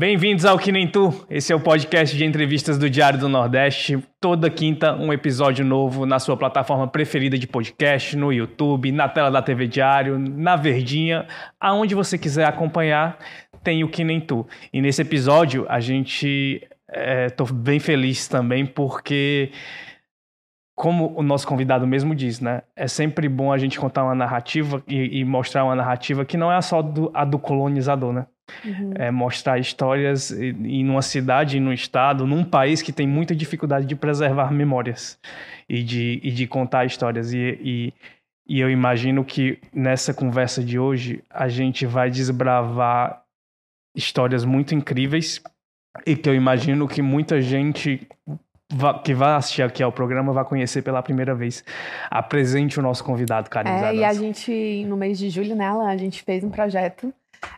Bem-vindos ao Que Nem Tu. Esse é o podcast de entrevistas do Diário do Nordeste. Toda quinta, um episódio novo na sua plataforma preferida de podcast, no YouTube, na tela da TV Diário, na Verdinha, aonde você quiser acompanhar, tem o Que Nem Tu. E nesse episódio, a gente. Estou é, bem feliz também porque como o nosso convidado mesmo diz, né? É sempre bom a gente contar uma narrativa e, e mostrar uma narrativa que não é só do, a do colonizador, né? Uhum. É mostrar histórias em uma cidade, um estado, num país que tem muita dificuldade de preservar memórias e de, e de contar histórias. E, e, e eu imagino que nessa conversa de hoje a gente vai desbravar histórias muito incríveis e que eu imagino que muita gente que vai assistir aqui ao programa vai conhecer pela primeira vez. Apresente o nosso convidado, Karine É, e a gente, no mês de julho, né, a gente fez um projeto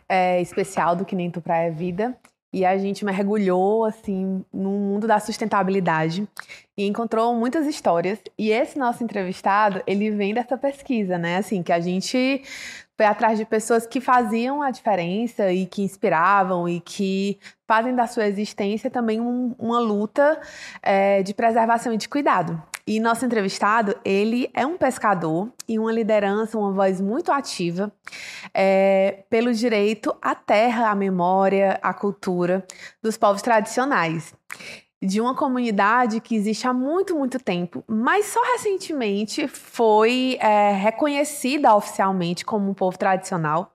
é, especial do Que Nem Tu Praia Vida. E a gente mergulhou, assim, no mundo da sustentabilidade e encontrou muitas histórias. E esse nosso entrevistado, ele vem dessa pesquisa, né? Assim, que a gente foi atrás de pessoas que faziam a diferença e que inspiravam e que fazem da sua existência também um, uma luta é, de preservação e de cuidado. E nosso entrevistado, ele é um pescador e uma liderança, uma voz muito ativa é, pelo direito à terra, à memória, à cultura dos povos tradicionais de uma comunidade que existe há muito, muito tempo, mas só recentemente foi é, reconhecida oficialmente como um povo tradicional.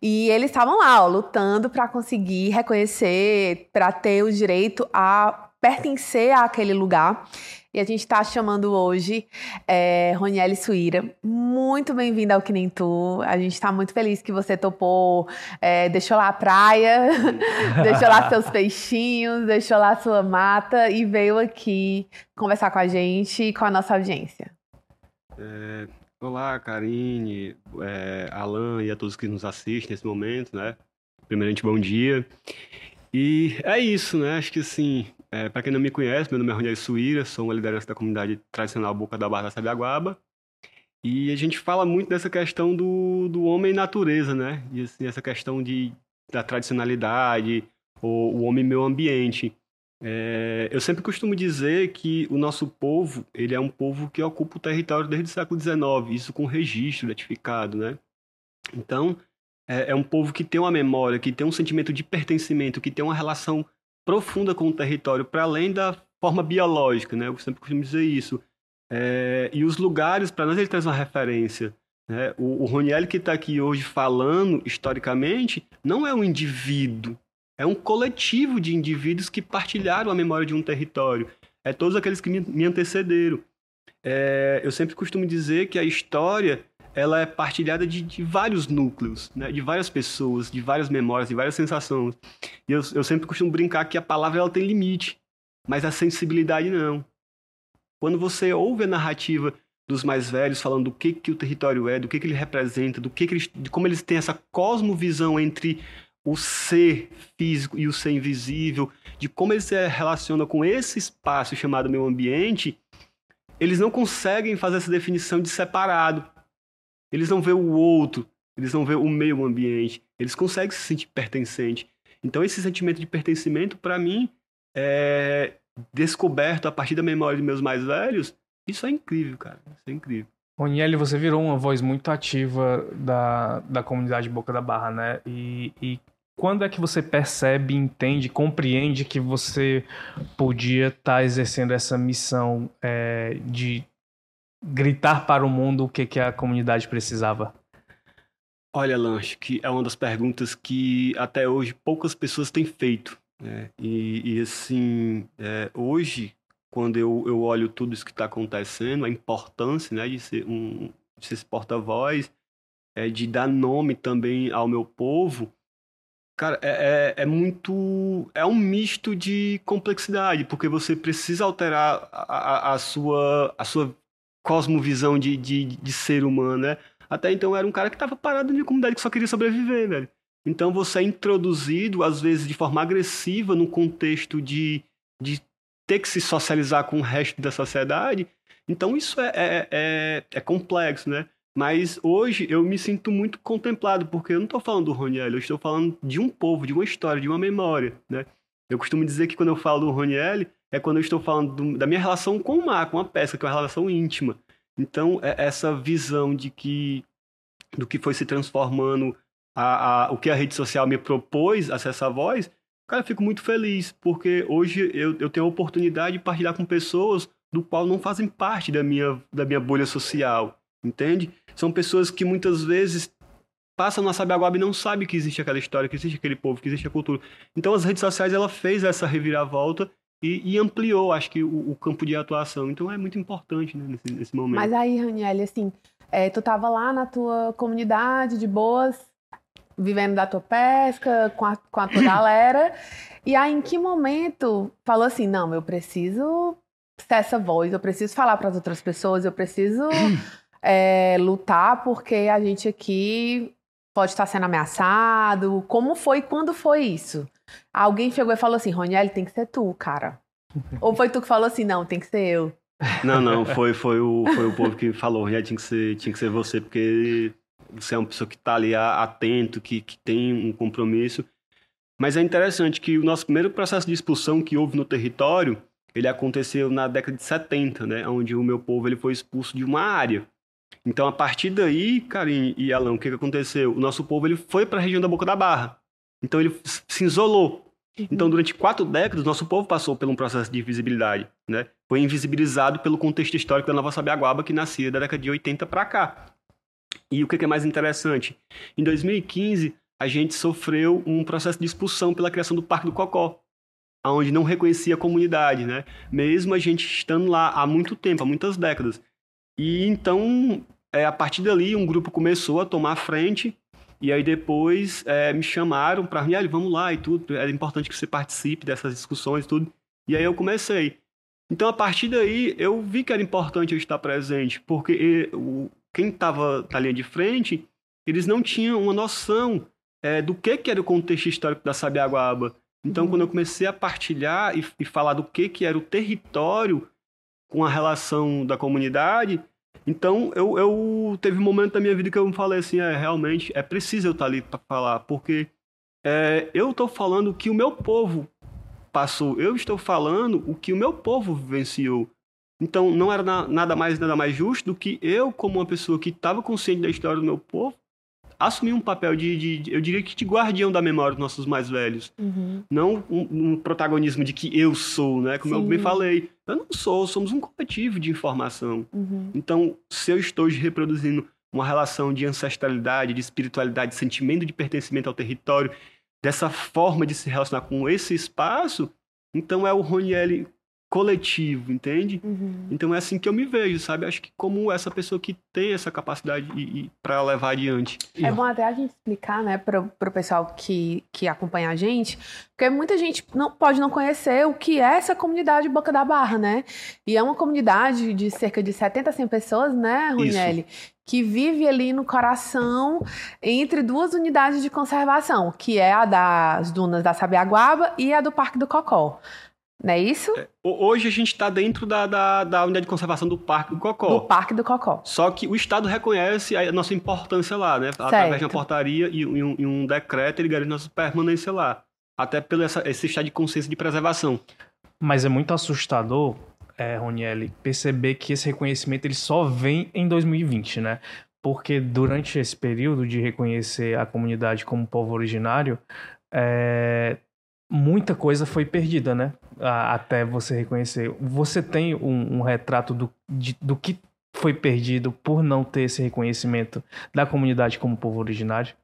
E eles estavam lá, ó, lutando para conseguir reconhecer, para ter o direito a pertencer àquele lugar. E a gente está chamando hoje é, Roniele Suíra. Muito bem-vinda ao Que Nem Tu. A gente está muito feliz que você topou, é, deixou lá a praia, deixou lá seus peixinhos, deixou lá sua mata e veio aqui conversar com a gente e com a nossa audiência. É, olá, Karine, é, Alan e a todos que nos assistem nesse momento, né? Primeiramente, bom dia. E é isso, né? Acho que assim, é, para quem não me conhece, meu nome é Roniel Suíra, sou uma liderança da comunidade tradicional Boca da Barra da Sabiaguaba. E a gente fala muito dessa questão do, do homem e natureza, né? E assim, essa questão de, da tradicionalidade, ou o homem e meio ambiente. É, eu sempre costumo dizer que o nosso povo, ele é um povo que ocupa o território desde o século XIX, isso com registro retificado, né? Então, é, é um povo que tem uma memória, que tem um sentimento de pertencimento, que tem uma relação profunda com o território, para além da forma biológica, né? Eu sempre costumo dizer isso. É, e os lugares, para nós, ele traz uma referência. Né? O, o Roniel que está aqui hoje falando, historicamente, não é um indivíduo, é um coletivo de indivíduos que partilharam a memória de um território. É todos aqueles que me, me antecederam. É, eu sempre costumo dizer que a história ela é partilhada de, de vários núcleos, né? de várias pessoas, de várias memórias, de várias sensações. E eu, eu sempre costumo brincar que a palavra ela tem limite, mas a sensibilidade não. Quando você ouve a narrativa dos mais velhos falando do que, que o território é, do que, que ele representa, do que, que eles, de como eles têm essa cosmovisão entre o ser físico e o ser invisível, de como eles se relacionam com esse espaço chamado meio ambiente, eles não conseguem fazer essa definição de separado. Eles não vê o outro, eles não vê o meio ambiente, eles conseguem se sentir pertencente. Então esse sentimento de pertencimento, para mim, é descoberto a partir da memória de meus mais velhos. Isso é incrível, cara. Isso é incrível. Roniel, você virou uma voz muito ativa da, da comunidade Boca da Barra, né? E, e quando é que você percebe, entende, compreende que você podia estar tá exercendo essa missão é, de gritar para o mundo o que, que a comunidade precisava? Olha, Lanche, que é uma das perguntas que até hoje poucas pessoas têm feito. Né? E, e, assim, é, hoje, quando eu, eu olho tudo isso que está acontecendo, a importância né, de ser um de ser porta-voz, é, de dar nome também ao meu povo, cara, é, é, é, muito. É um misto de complexidade, porque você precisa alterar a, a, a sua, a sua cosmovisão de, de, de ser humano, né? Até então era um cara que estava parado na comunidade que só queria sobreviver, velho. Então você é introduzido, às vezes de forma agressiva, num contexto de, de ter que se socializar com o resto da sociedade. Então isso é, é, é, é complexo, né? Mas hoje eu me sinto muito contemplado, porque eu não estou falando do Roniel, eu estou falando de um povo, de uma história, de uma memória, né? Eu costumo dizer que quando eu falo do Roniel, é quando eu estou falando do, da minha relação com o mar, com a pesca, que é uma relação íntima. Então, é essa visão de que do que foi se transformando, a, a, o que a rede social me propôs, acessar a voz, cara, eu fico muito feliz, porque hoje eu, eu tenho a oportunidade de partilhar com pessoas do qual não fazem parte da minha, da minha bolha social, entende? São pessoas que muitas vezes passam na Sabiaguaba e não sabem que existe aquela história, que existe aquele povo, que existe a cultura. Então as redes sociais ela fez essa reviravolta e, e ampliou, acho que, o, o, campo de atuação. Então é muito importante né, nesse, nesse momento. Mas aí, Raniel, assim, é, tu tava lá na tua comunidade de boas, vivendo da tua pesca, com a, com a tua galera. E aí, em que momento falou assim: não, eu preciso ser essa voz, eu preciso falar para as outras pessoas, eu preciso é, lutar porque a gente aqui pode estar sendo ameaçado. Como foi quando foi isso? Alguém chegou e falou assim: Roniel, tem que ser tu, cara. Ou foi tu que falou assim: não, tem que ser eu? Não, não, foi, foi, o, foi o povo que falou: Roniel, tinha que ser, tinha que ser você, porque você é uma pessoa que está ali atento, que, que tem um compromisso. Mas é interessante que o nosso primeiro processo de expulsão que houve no território, ele aconteceu na década de 70, né, onde o meu povo ele foi expulso de uma área. Então, a partir daí, Karim e Alan, o que, que aconteceu? O nosso povo ele foi para a região da Boca da Barra. Então, ele se isolou. Uhum. Então, durante quatro décadas, nosso povo passou por um processo de invisibilidade. Né? Foi invisibilizado pelo contexto histórico da Nova Sabiaguaba, que nascia da década de 80 para cá. E o que é mais interessante? Em 2015, a gente sofreu um processo de expulsão pela criação do Parque do Cocó, onde não reconhecia a comunidade, né? Mesmo a gente estando lá há muito tempo, há muitas décadas. E então, é, a partir dali, um grupo começou a tomar frente, e aí depois é, me chamaram para, ah, vamos lá e tudo, é importante que você participe dessas discussões e tudo. E aí eu comecei. Então, a partir daí, eu vi que era importante eu estar presente, porque o, quem estava na linha de frente, eles não tinham uma noção é, do que, que era o contexto histórico da Sabiaguaba. Então, uhum. quando eu comecei a partilhar e, e, falar do que, que era o território com a relação da comunidade, então eu, eu teve um momento da minha vida que eu falei assim, é, realmente é preciso eu estar ali para falar, porque é, eu estou falando o que o meu povo passou, eu estou falando o que o meu povo vivenciou. Então, não era na, nada mais nada mais justo do que eu, como uma pessoa que estava consciente da história do meu povo, assumir um papel de, de, eu diria que de guardião da memória dos nossos mais velhos. Uhum. Não um, um, protagonismo de que eu sou, né? Como Sim. eu me falei. Eu não sou, somos um coletivo de informação. Uhum. Então, se eu estou reproduzindo uma relação de ancestralidade, de espiritualidade, de sentimento de pertencimento ao território, dessa forma de se relacionar com esse espaço, então é o Roniel coletivo, entende? Uhum. Então é assim que eu me vejo, sabe? Acho que como essa pessoa que tem essa capacidade para levar adiante. É bom até a gente explicar, né, para o pessoal que, que acompanha a gente, porque muita gente não pode não conhecer o que é essa comunidade Boca da Barra, né? E é uma comunidade de cerca de 70 a 100 pessoas, né, Runielli? que vive ali no coração entre duas unidades de conservação, que é a das dunas da Sabiaguaba e a do Parque do Cocó. Não é isso? É, hoje a gente está dentro da, da, da, unidade de conservação do Parque do Cocó. Do Parque do Cocó. Só que o Estado reconhece a nossa importância lá, né? Certo. Através de uma portaria e, um, e um, decreto, ele garante nossa permanência lá. Até pelo essa, esse estado de consciência de preservação. Mas é muito assustador, é, Ronielli, perceber que esse reconhecimento ele só vem em 2020, né? Porque durante esse período de reconhecer a comunidade como povo originário, é, muita coisa foi perdida, né? Até você reconhecer. Você tem um, um retrato do, de, do que foi perdido por não ter esse reconhecimento da comunidade como povo originário?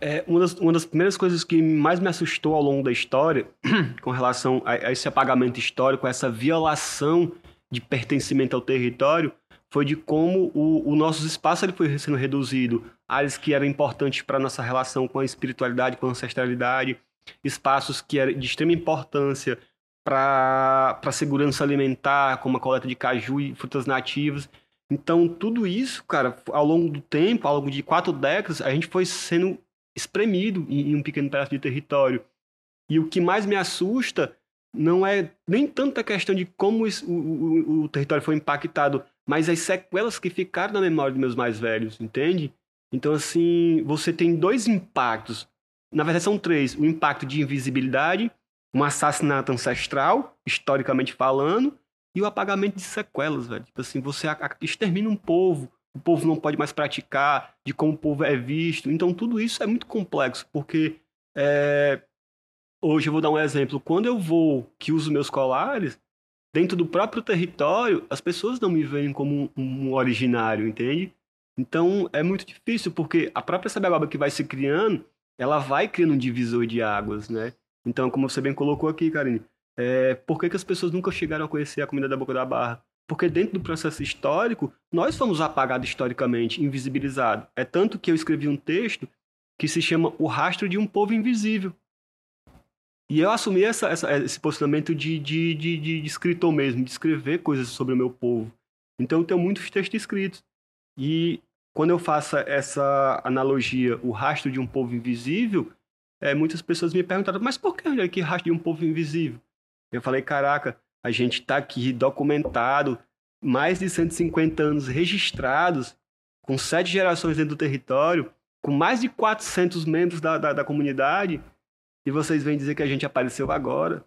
É, uma, das, uma das primeiras coisas que mais me assustou ao longo da história, com relação a, a esse apagamento histórico, a essa violação de pertencimento ao território, foi de como o, o nosso espaço ele foi sendo reduzido. Áreas que eram importantes para a nossa relação com a espiritualidade, com a ancestralidade, espaços que eram de extrema importância para a segurança alimentar, como a coleta de caju e frutas nativas. Então, tudo isso, cara, ao longo do tempo, ao longo de quatro décadas, a gente foi sendo espremido em, em um pequeno pedaço de território. E o que mais me assusta não é nem tanta questão de como o, o, o, território foi impactado mas as sequelas que ficaram na memória dos meus mais velhos, entende? Então, assim, você tem dois impactos. Na verdade, são três: o impacto de invisibilidade, um assassinato ancestral, historicamente falando, e o apagamento de sequelas, velho. Tipo assim, você extermina um povo, o povo não pode mais praticar, de como o povo é visto. Então, tudo isso é muito complexo, porque é... hoje eu vou dar um exemplo. Quando eu vou, que uso meus colares, dentro do próprio território, as pessoas não me veem como um, originário, entende? Então, é muito difícil, porque a própria sabiaguaba que vai se criando, ela vai criando um divisor de águas, né? Então, como você bem colocou aqui, Karine, é, por que, que as pessoas nunca chegaram a conhecer a comida da Boca da Barra? Porque dentro do processo histórico, nós fomos apagados historicamente, invisibilizados. É tanto que eu escrevi um texto que se chama O Rastro de um Povo Invisível. E eu assumi essa, essa, esse posicionamento de, de, de, de, escritor mesmo, de escrever coisas sobre o meu povo. Então eu tenho muitos textos escritos. E quando eu faço essa analogia, o rastro de um povo invisível, é, muitas pessoas me perguntaram, mas por que, que rastro de um povo invisível? Eu falei, caraca, a gente está aqui documentado, mais de 150 anos registrados, com sete gerações dentro do território, com mais de 400 membros da, da, da comunidade, e vocês vêm dizer que a gente apareceu agora.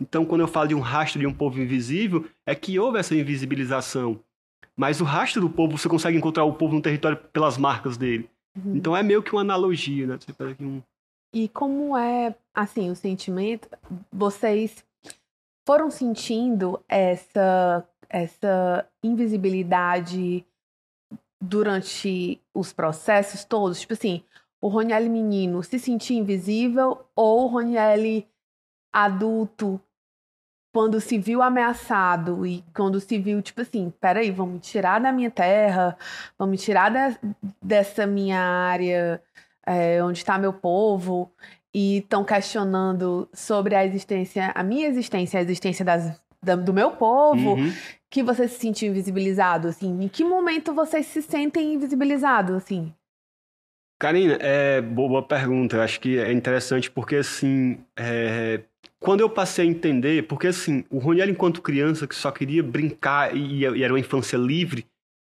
Então, quando eu falo de um rastro de um povo invisível, é que houve essa invisibilização. Mas o rastro do povo, você consegue encontrar o povo no território pelas marcas dele. Uhum. Então é meio que uma analogia, né? Você aqui um... E como é, assim, o sentimento? Vocês foram sentindo essa, essa invisibilidade durante os processos todos? Tipo assim, o Roniel menino se sentia invisível ou o Roniel adulto quando se viu ameaçado e quando se viu, tipo assim, peraí, vão me tirar da minha terra, vão me tirar de, dessa minha área é, onde está meu povo e estão questionando sobre a existência, a minha existência, a existência das, da, do meu povo, uhum. que você se sentiu invisibilizado, assim? Em que momento vocês se sentem invisibilizados, assim? Karina, é boa pergunta. Eu acho que é interessante porque, assim, é, quando eu passei a entender, porque, assim, o Roniel, enquanto criança, que só queria brincar e, e, era uma infância livre,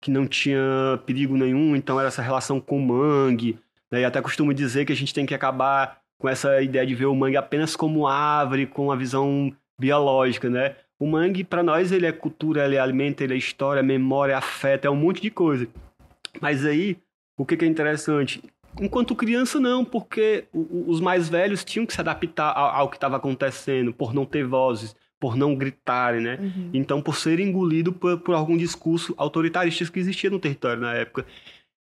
que não tinha perigo nenhum, então era essa relação com o mangue, né? E até costumo dizer que a gente tem que acabar com essa ideia de ver o mangue apenas como árvore, com a visão biológica, né? O mangue, para nós, ele é cultura, ele é alimento, ele é história, memória, afeto, é um monte de coisa. Mas aí, o que, que é interessante? Enquanto criança, não, porque os mais velhos tinham que se adaptar ao, que estava acontecendo, por não ter vozes, por não gritarem, né? Uhum. Então, por ser engolido por, por, algum discurso autoritarista que existia no território na época.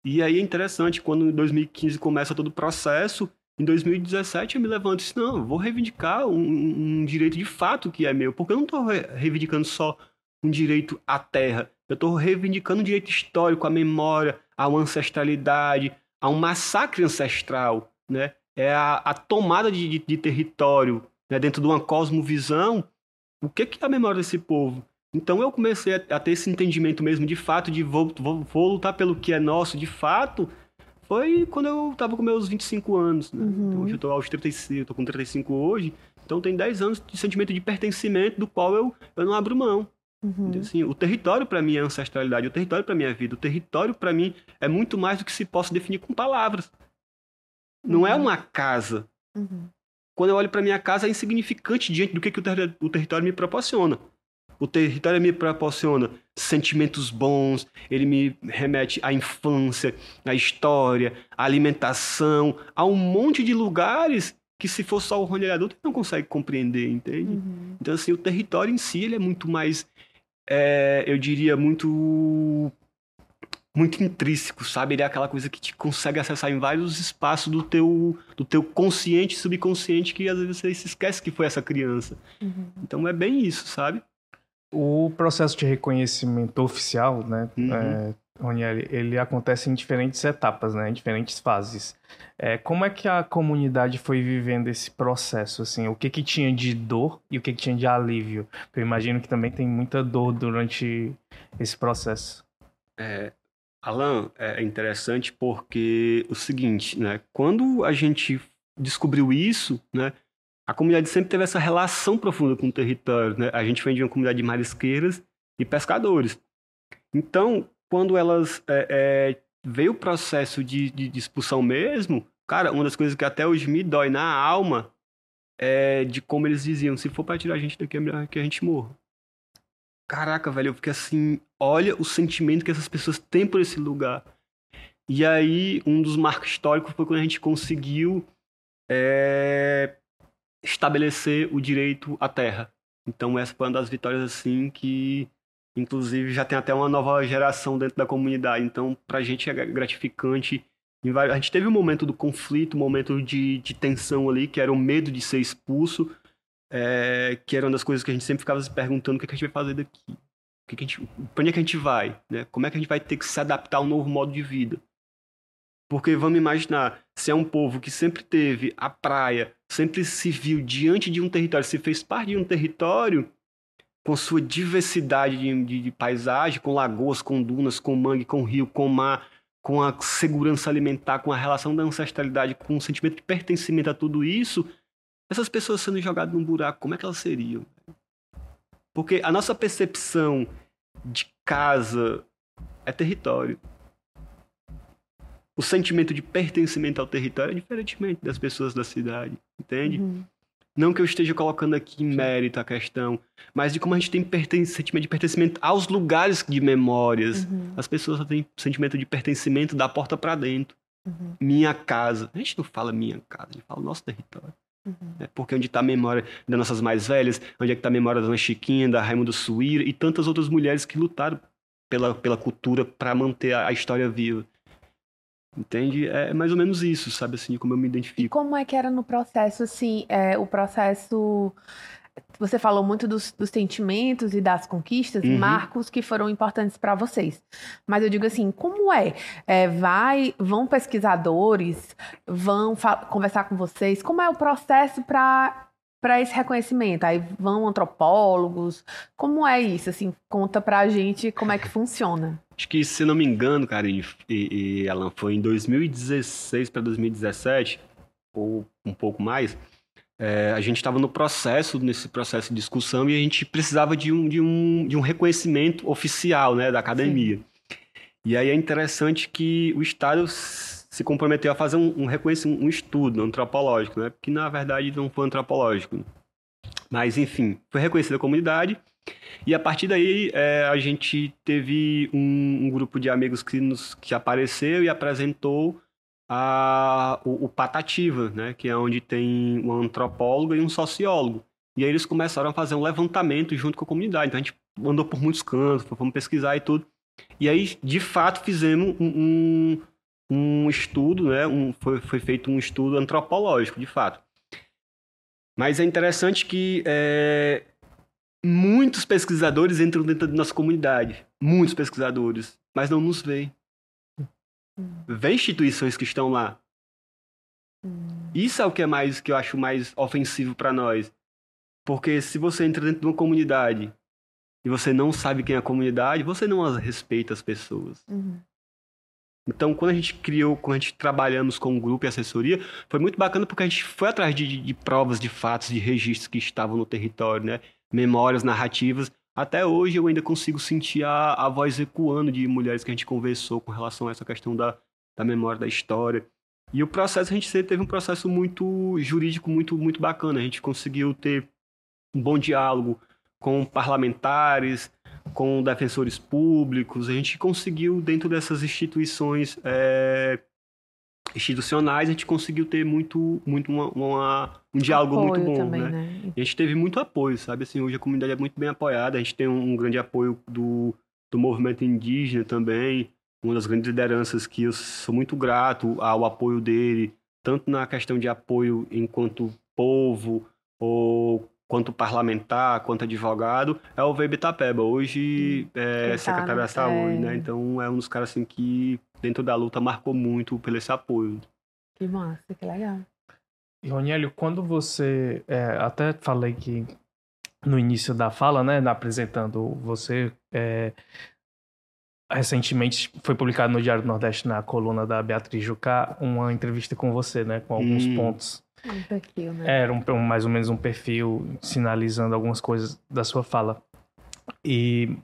E aí é interessante, quando em 2015 começa todo o processo, em 2017 eu me levanto e disse, não, eu vou reivindicar um, um, direito de fato que é meu, porque eu não estou reivindicando só um direito à terra, eu estou reivindicando um direito histórico, à memória, à ancestralidade, a um massacre ancestral, né? É a, a tomada de, de, de território né? dentro de uma cosmovisão. O que, que é a memória desse povo? Então eu comecei a, a ter esse entendimento mesmo de fato de vou, vou, vou, lutar pelo que é nosso de fato. Foi quando eu estava com meus 25 anos. Né? Uhum. Então, hoje eu estou aos 35, eu tô com 35 hoje. Então tem 10 anos de sentimento de pertencimento do qual eu, eu não abro mão. Uhum. Assim, o território para mim é ancestralidade, o território para mim é vida, o território para mim é muito mais do que se possa definir com palavras. Não é uhum. uma casa. Uhum. Quando eu olho para minha casa é insignificante diante do que, que o, ter o território me proporciona. O território me proporciona sentimentos bons, ele me remete à infância, à história, à alimentação, a um monte de lugares que se for só o Rony adulto ele não consegue compreender, entende? Uhum. Então assim, o território em si ele é muito mais, é, eu diria, muito muito intrínseco, sabe? Ele é aquela coisa que te consegue acessar em vários espaços do teu, do teu consciente e subconsciente que às vezes você se esquece que foi essa criança. Uhum. Então é bem isso, sabe? O processo de reconhecimento oficial, né, uhum. é, Roniel, ele acontece em diferentes etapas, né, em diferentes fases. É, como é que a comunidade foi vivendo esse processo, assim? O que que tinha de dor e o que que tinha de alívio? Eu imagino que também tem muita dor durante esse processo. É, Alan, é interessante porque o seguinte, né, quando a gente descobriu isso, né, a comunidade sempre teve essa relação profunda com o território. Né? A gente vem de uma comunidade de marisqueiras e pescadores. Então, quando elas é, é, veio o processo de, de, de, expulsão mesmo, cara, uma das coisas que até hoje me dói na alma é de como eles diziam, se for para tirar a gente daqui, é melhor que a gente morra. Caraca, velho, eu fiquei assim, olha o sentimento que essas pessoas têm por esse lugar. E aí, um dos marcos históricos foi quando a gente conseguiu é, estabelecer o direito à terra. Então, essa foi uma das vitórias, assim, que inclusive já tem até uma nova geração dentro da comunidade. Então, pra gente é gratificante. A gente teve um momento do conflito, um momento de, de tensão ali, que era o medo de ser expulso, é, que era uma das coisas que a gente sempre ficava se perguntando o que, é que a gente vai fazer daqui. O que, é que a pra onde é que a gente vai? Né? Como é que a gente vai ter que se adaptar a um novo modo de vida? Porque vamos imaginar, se é um povo que sempre teve a praia, sempre se viu diante de um território, se fez parte de um território com sua diversidade de, de, de paisagem, com lagoas, com dunas, com mangue, com rio, com mar, com a segurança alimentar, com a relação da ancestralidade, com o sentimento de pertencimento a tudo isso, essas pessoas sendo jogadas num buraco, como é que elas seriam? Porque a nossa percepção de casa é território o sentimento de pertencimento ao território é diferentemente das pessoas da cidade, entende? Uhum. Não que eu esteja colocando aqui mérito a questão, mas de como a gente tem sentimento de pertencimento aos lugares de memórias. Uhum. As pessoas têm sentimento de pertencimento da porta para dentro. Uhum. Minha casa. A gente não fala minha casa, a gente fala nosso território. Uhum. É porque onde está a memória das nossas mais velhas, onde é que está a memória da Dona Chiquinha, da Raimundo Suíra e tantas outras mulheres que lutaram pela, pela cultura para manter a, a história viva. Entende? É mais ou menos isso, sabe, assim, como eu me identifico. E como é que era no processo, assim, é, o processo... Você falou muito dos, dos sentimentos e das conquistas, uhum. marcos que foram importantes para vocês. Mas eu digo assim, como é? é vai, vão pesquisadores, vão conversar com vocês? Como é o processo para para esse reconhecimento? Aí vão antropólogos? Como é isso? Assim, conta pra gente como é que funciona. Acho que, se não me engano, cara, e, e Alan, foi em 2016 para 2017, ou um pouco mais, é, a gente estava no processo, nesse processo de discussão, e a gente precisava de um, de um, de um reconhecimento oficial né, da academia. Sim. E aí é interessante que o Estado se comprometeu a fazer um, um reconhecimento, um estudo antropológico, né? Que na verdade não foi antropológico. Mas enfim, foi reconhecida a comunidade e a partir daí é, a gente teve um, um, grupo de amigos que nos que apareceu e apresentou a, o, o Patativa, né? Que é onde tem um antropólogo e um sociólogo. E aí eles começaram a fazer um levantamento junto com a comunidade. Então a gente andou por muitos cantos, fomos pesquisar e tudo. E aí, de fato, fizemos um, um um estudo, né? Um, foi, foi feito um estudo antropológico, de fato. Mas é interessante que é, muitos pesquisadores entram dentro da nossa comunidade. Muitos pesquisadores. Mas não nos veem. Vê instituições que estão lá. Isso é o que é mais que eu acho mais ofensivo para nós. Porque se você entra dentro de uma comunidade e você não sabe quem é a comunidade, você não respeita as pessoas. Uhum. Então, quando a gente criou, quando a gente trabalhamos com o grupo e assessoria, foi muito bacana porque a gente foi atrás de, de, de provas, de fatos, de registros que estavam no território, né? Memórias, narrativas. Até hoje eu ainda consigo sentir a, a voz ecoando de mulheres que a gente conversou com relação a essa questão da, da memória, da história. E o processo, a gente teve um processo muito jurídico, muito, muito bacana. A gente conseguiu ter um bom diálogo com parlamentares, com defensores públicos, a gente conseguiu, dentro dessas instituições é, institucionais, a gente conseguiu ter muito, muito uma, uma um diálogo apoio muito bom, também, né? né? a gente teve muito apoio, sabe? Assim, hoje a comunidade é muito bem apoiada, a gente tem um, um grande apoio do, do movimento indígena também, uma das grandes lideranças que eu sou muito grato ao apoio dele, tanto na questão de apoio enquanto povo, ou quanto parlamentar, quanto advogado, é o Weber Tapeba. Hoje é tá, secretário da Saúde, é... né? Então é um dos caras assim que dentro da luta marcou muito pelo esse apoio. Que massa, que legal. E Ronélio, quando você é, até falei que no início da fala, né, apresentando você, é, recentemente foi publicado no Diário do Nordeste na coluna da Beatriz Jucá uma entrevista com você, né, com alguns hum. pontos um perfil, né? Era um, mais ou menos um perfil sinalizando algumas coisas da sua fala. E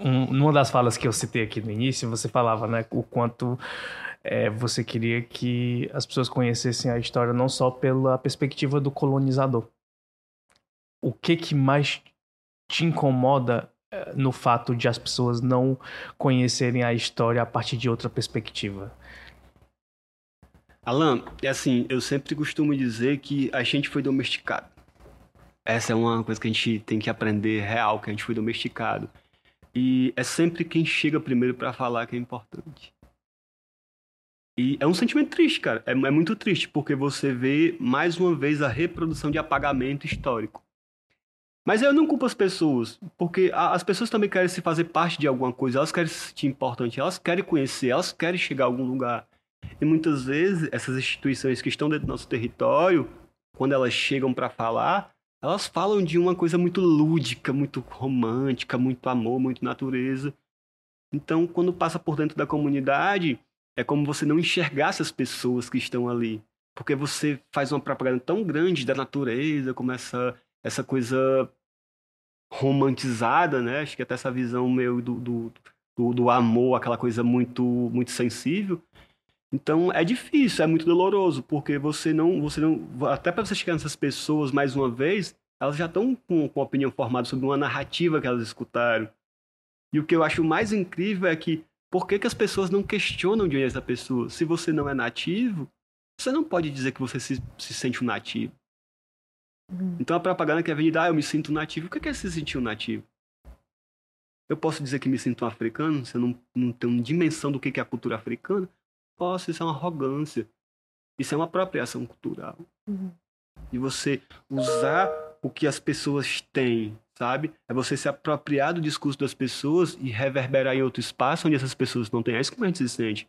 um, numa das falas que eu citei aqui no início, você falava, né, o quanto é, você queria que as pessoas conhecessem a história não só pela perspectiva do colonizador. O que que mais te incomoda é, no fato de as pessoas não conhecerem a história a partir de outra perspectiva? Alan, é assim, eu sempre costumo dizer que a gente foi domesticado. Essa é uma coisa que a gente tem que aprender real, que a gente foi domesticado. E é sempre quem chega primeiro para falar que é importante. E é um sentimento triste, cara. É, é, muito triste, porque você vê mais uma vez a reprodução de apagamento histórico. Mas eu não culpo as pessoas, porque a, as pessoas também querem se fazer parte de alguma coisa, elas querem se sentir importante, elas querem conhecer, elas querem chegar a algum lugar. E muitas vezes essas instituições que estão dentro do nosso território, quando elas chegam para falar, elas falam de uma coisa muito lúdica, muito romântica, muito amor, muito natureza. Então, quando passa por dentro da comunidade, é como você não enxergasse as pessoas que estão ali. Porque você faz uma propaganda tão grande da natureza, como essa, essa coisa romantizada, né? Acho que até essa visão meio do, do, do, do amor, aquela coisa muito, muito sensível. Então é difícil, é muito doloroso, porque você não, você não, até para você chegar nessas pessoas mais uma vez, elas já estão com, com opinião formada sobre uma narrativa que elas escutaram. E o que eu acho mais incrível é que por que, que as pessoas não questionam de onde é essa pessoa? Se você não é nativo, você não pode dizer que você se, se sente um nativo. Uhum. Então a propaganda que é vendida, ah, eu me sinto nativo. O que é se sentir um nativo? Eu posso dizer que me sinto um africano, se eu não, não tenho dimensão do que é a cultura africana? Isso é uma arrogância. Isso é uma apropriação cultural. Uhum. E você usar o que as pessoas têm, sabe? É você se apropriar do discurso das pessoas e reverberar em outro espaço onde essas pessoas não têm. É isso que a gente se sente,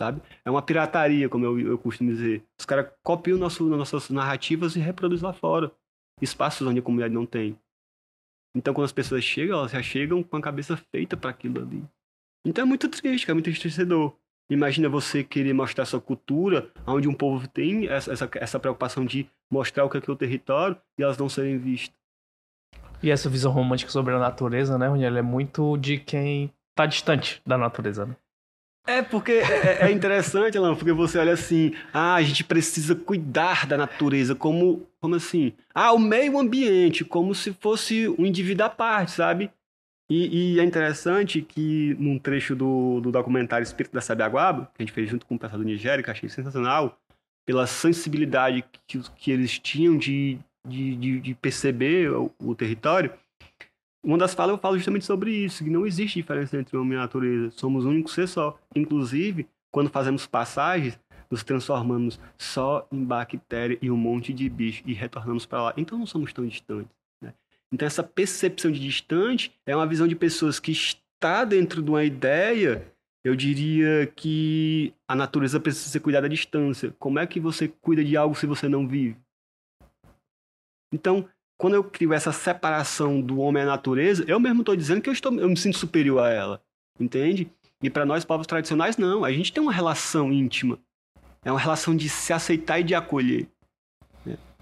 sabe? É uma pirataria, como eu, eu costumo dizer. Os caras copiam nosso, nossas narrativas e reproduzem lá fora. Espaços onde a comunidade não tem. Então, quando as pessoas chegam, elas já chegam com a cabeça feita para aquilo ali. Então é muito triste, é muito entristecedor. Imagina você querer mostrar sua cultura, onde um povo tem essa, essa, essa preocupação de mostrar o que é, que é o território e elas não serem vistas. E essa visão romântica sobre a natureza, né, Rony? Ela é muito de quem está distante da natureza, né? É, porque é, é, é interessante, Alan, porque você olha assim, ah, a gente precisa cuidar da natureza como, como assim? Ah, o meio ambiente, como se fosse um indivíduo à parte, sabe? E, e, é interessante que num trecho do, do documentário Espírito da Sabiaguaba, que a gente fez junto com o pessoal do Nigéria, que achei sensacional, pela sensibilidade que, que eles tinham de, de, de, de perceber o, o, território, uma das falas eu falo justamente sobre isso, que não existe diferença entre homem e natureza, somos um único ser só. Inclusive, quando fazemos passagens, nos transformamos só em bactéria e um monte de bicho e retornamos para lá. Então não somos tão distantes. Então, essa percepção de distante é uma visão de pessoas que está dentro de uma ideia. Eu diria que a natureza precisa ser cuidada à distância. Como é que você cuida de algo se você não vive? Então, quando eu crio essa separação do homem à natureza, eu mesmo estou dizendo que eu, estou, eu me sinto superior a ela. Entende? E para nós, povos tradicionais, não. A gente tem uma relação íntima. É uma relação de se aceitar e de acolher.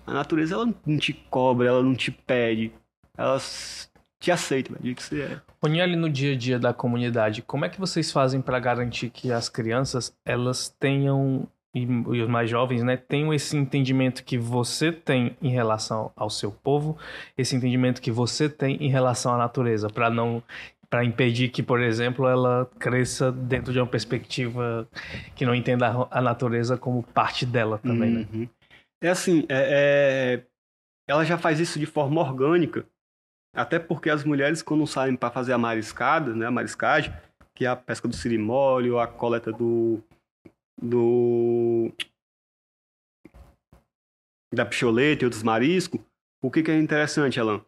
A natureza ela não te cobra, ela não te pede elas te aceitam, do que você é. Rony, no dia a dia da comunidade, como é que vocês fazem para garantir que as crianças elas tenham e, os mais jovens, né, tenham esse entendimento que você tem em relação ao seu povo, esse entendimento que você tem em relação à natureza, para não para impedir que, por exemplo, ela cresça dentro de uma perspectiva que não entenda a natureza como parte dela também, né? uhum. né? É assim, é, é, ela já faz isso de forma orgânica, até porque as mulheres, quando saem para fazer a mariscada, né, a mariscagem, que é a pesca do sirimólio, a coleta do. do da picholeta e outros mariscos, o que, que é interessante, Alan?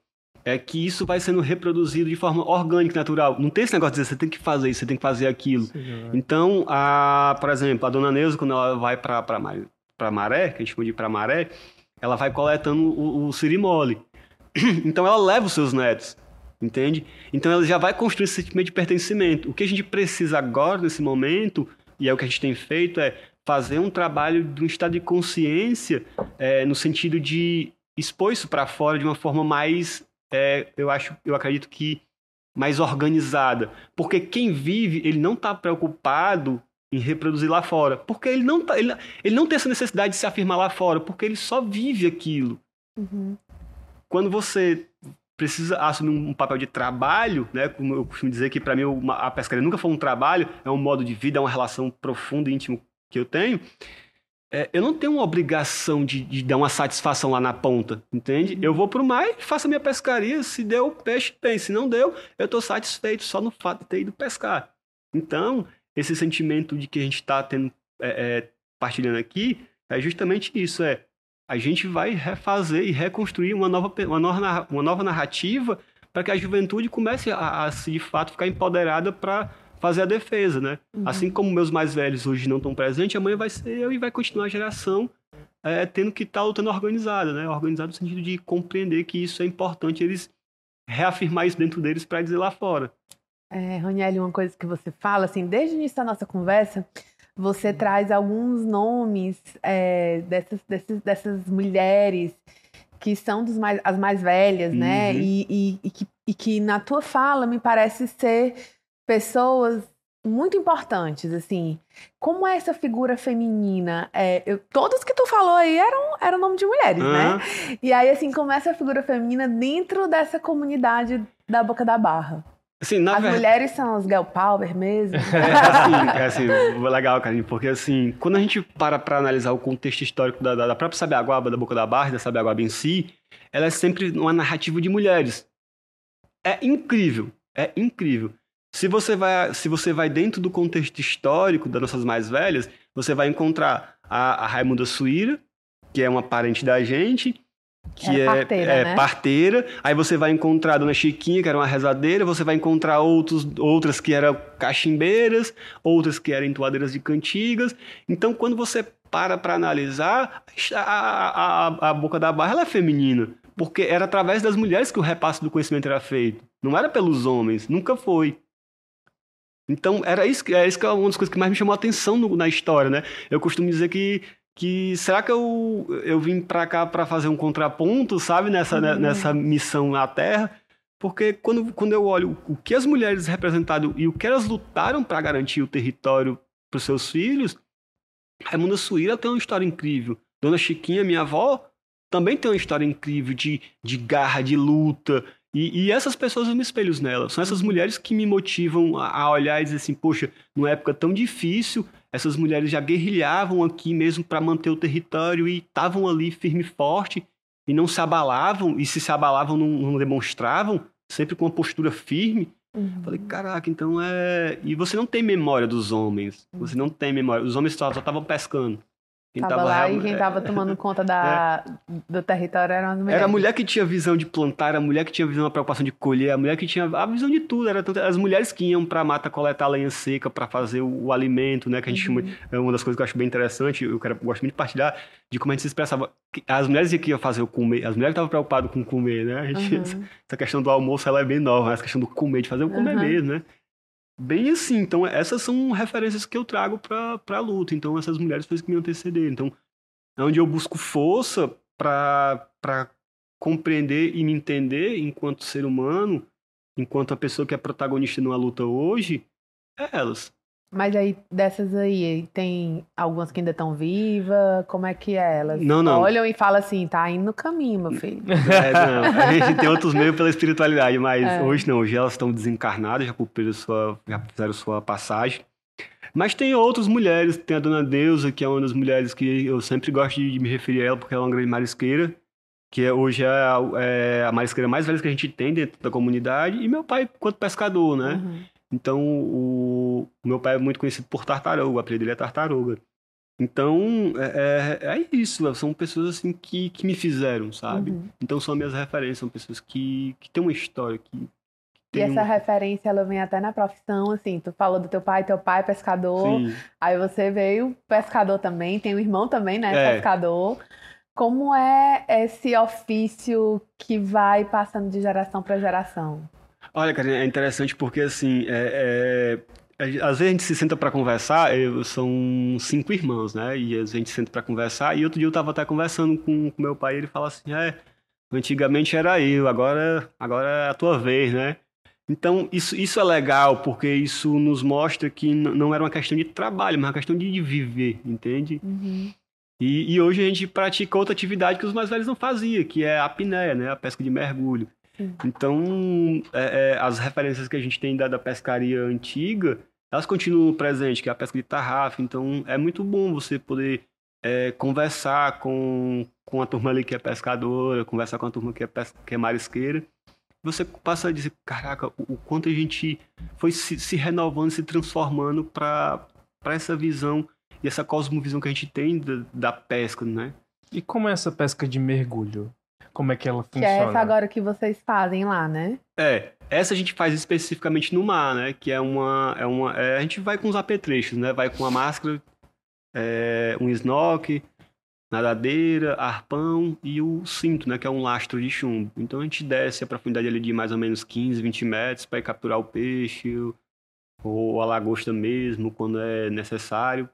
É que isso vai sendo reproduzido de forma orgânica, natural. Não tem esse negócio de dizer você tem que fazer isso, você tem que fazer aquilo. Sim, é. Então, a, por exemplo, a dona Neuza, quando ela vai para para maré, que a gente chama de para maré, ela vai coletando o, o sirimole. Então ela leva os seus netos, entende? Então ela já vai construir esse sentimento de pertencimento. O que a gente precisa agora, nesse momento, e é o que a gente tem feito, é fazer um trabalho de um estado de consciência é, no sentido de expor isso para fora de uma forma mais, é, eu acho, eu acredito que mais organizada. Porque quem vive, ele não está preocupado em reproduzir lá fora. Porque ele não, tá, ele, ele não tem essa necessidade de se afirmar lá fora, porque ele só vive aquilo. Uhum. Quando você precisa assumir um papel de trabalho, né? Como eu costumo dizer que para mim a pescaria nunca foi um trabalho, é um modo de vida, é uma relação profunda e íntima que eu tenho. É, eu não tenho uma obrigação de, de, dar uma satisfação lá na ponta, entende? Eu vou pro mar e faço a minha pescaria, se deu, peixe tem, se não deu, eu estou satisfeito só no fato de ter ido pescar. Então, esse sentimento de que a gente está tendo, é, é, partilhando aqui, é justamente isso, é a gente vai refazer e reconstruir uma nova, uma nova, uma nova narrativa para que a juventude comece a, a, de fato, ficar empoderada para fazer a defesa, né? Uhum. Assim como meus mais velhos hoje não estão presentes, amanhã vai ser eu e vai continuar a geração é, tendo que estar tá lutando organizada, né? Organizada no sentido de compreender que isso é importante, eles reafirmar isso dentro deles para dizer lá fora. É, Raniel, uma coisa que você fala, assim, desde o início da nossa conversa, você traz alguns nomes é, dessas, dessas, dessas mulheres que são dos mais, as mais velhas, né? uhum. né? E, e, e, que, e que na tua fala me parece ser pessoas muito importantes, assim. Como é essa figura feminina? É, eu, todos que tu falou aí eram, eram nome de mulheres, uhum. né? E aí, assim, como é essa figura feminina dentro dessa comunidade da Boca da Barra? Assim, As ver... mulheres são os girl power mesmo? É assim, é assim, legal, Karine, porque assim, quando a gente para para analisar o contexto histórico da, da própria Sabiaguaba, da Boca da Barra, da Sabiaguaba em si, ela é sempre uma narrativa de mulheres. É incrível, é incrível. Se você vai, se você vai dentro do contexto histórico das nossas mais velhas, você vai encontrar a, a Raimunda Suíra, que é uma parente da gente, que é, parteira, é né? parteira. Aí você vai encontrar a Dona Chiquinha, que era uma rezadeira, você vai encontrar outros, outras que eram cachimbeiras, outras que eram entoadeiras de cantigas. Então, quando você para para analisar, a, a, a, Boca da Barra é feminina, porque era através das mulheres que o repasse do conhecimento era feito. Não era pelos homens, nunca foi. Então, era isso, é isso que é uma das coisas que mais me chamou a atenção no, na história, né? Eu costumo dizer que que será que eu, eu vim para cá para fazer um contraponto, sabe, nessa, uhum. nessa missão à Terra? Porque quando, quando eu olho o que as mulheres representaram e o que elas lutaram para garantir o território para os seus filhos, Raimunda Suíra tem uma história incrível. Dona Chiquinha, minha avó, também tem uma história incrível de, de garra, de luta. E, e essas pessoas eu me espelho nelas. São essas uhum. mulheres que me motivam a, a olhar e dizer assim, poxa, numa época tão difícil, essas mulheres já guerrilhavam aqui mesmo para manter o território e estavam ali firme e forte e não se abalavam, e se se abalavam não, não demonstravam, sempre com uma postura firme. Uhum. Falei, caraca, então é. E você não tem memória dos homens. Você não tem memória. Os homens só estavam pescando. Quem tava, tava lá real... e quem tava é. tomando conta da, é. do território eram as mulheres. Era a mulher que tinha visão de plantar, era a mulher que tinha visão da preocupação de colher, a mulher que tinha a visão de tudo. Era as mulheres que iam pra mata coletar lenha seca para fazer o, o, alimento, né? Que a gente uhum. chama. É uma das coisas que eu acho bem interessante, eu quero, gosto muito de partilhar, de como a gente se expressava. As mulheres que iam fazer o comer, as mulheres que estavam preocupadas com comer, né? A gente, uhum. Essa questão do almoço ela é bem nova, essa questão do comer, de fazer o comer uhum. mesmo, né? Bem assim. Então, essas são referências que eu trago para a luta. Então, essas mulheres as que me antecederam. Então, é onde eu busco força para compreender e me entender enquanto ser humano, enquanto a pessoa que é protagonista numa luta hoje, é elas. Mas aí, dessas aí, tem algumas que ainda estão vivas? Como é que é elas? Não, não. Olham e falam assim, tá indo no caminho, meu filho. É, não. A gente tem outros meios pela espiritualidade, mas é. hoje não. Hoje elas estão desencarnadas, já cumpriram sua, já fizeram sua passagem. Mas tem outras mulheres, tem a Dona Deusa, que é uma das mulheres que eu sempre gosto de me referir a ela, porque ela é uma grande marisqueira, que é, hoje é a, é a, marisqueira mais velha que a gente tem dentro da comunidade, e meu pai, quanto pescador, né? Uhum. Então, o, o, meu pai é muito conhecido por tartaruga, o apelido dele é tartaruga. Então, é, é, é, isso, são pessoas assim que, que me fizeram, sabe? Uhum. Então, são minhas referências, são pessoas que, que têm uma história, que, e essa referência, ela vem até na profissão, assim, tu falou do teu pai, teu pai é pescador, Sim. aí você veio pescador também, tem um irmão também, né, é. pescador. Como é esse ofício que vai passando de geração para geração? Olha, cara, é interessante porque, assim, é, é, às vezes a gente se senta para conversar, eu, são cinco irmãos, né, e às vezes a gente senta para conversar, e outro dia eu tava até conversando com, com meu pai, e ele fala assim, é, antigamente era eu, agora, agora é a tua vez, né? Então, isso, isso é legal, porque isso nos mostra que não era uma questão de trabalho, mas uma questão de viver, entende? Uhum. E, e, hoje a gente pratica outra atividade que os mais velhos não faziam, que é a apneia, né? A pesca de mergulho. Então, é, é, as referências que a gente tem da, da, pescaria antiga, elas continuam presentes, que é a pesca de tarrafa. Então, é muito bom você poder é, conversar com, com a turma ali que é pescadora, conversar com a turma que é, pes que é marisqueira. Você passa a dizer, caraca, o, o quanto a gente foi se, se renovando, se transformando para essa visão e essa cosmovisão que a gente tem da, da pesca, né? E como é essa pesca de mergulho? Como é que ela funciona? Que é essa agora que vocês fazem lá, né? É, essa a gente faz especificamente no mar, né? Que é uma. É uma é, a gente vai com os apetrechos, né? Vai com a máscara, é, um snorkel, nadadeira, arpão e o cinto, né? Que é um lastro de chumbo. Então a gente desce a profundidade ali de mais ou menos 15, 20 metros para capturar o peixe ou a lagosta mesmo, quando é necessário.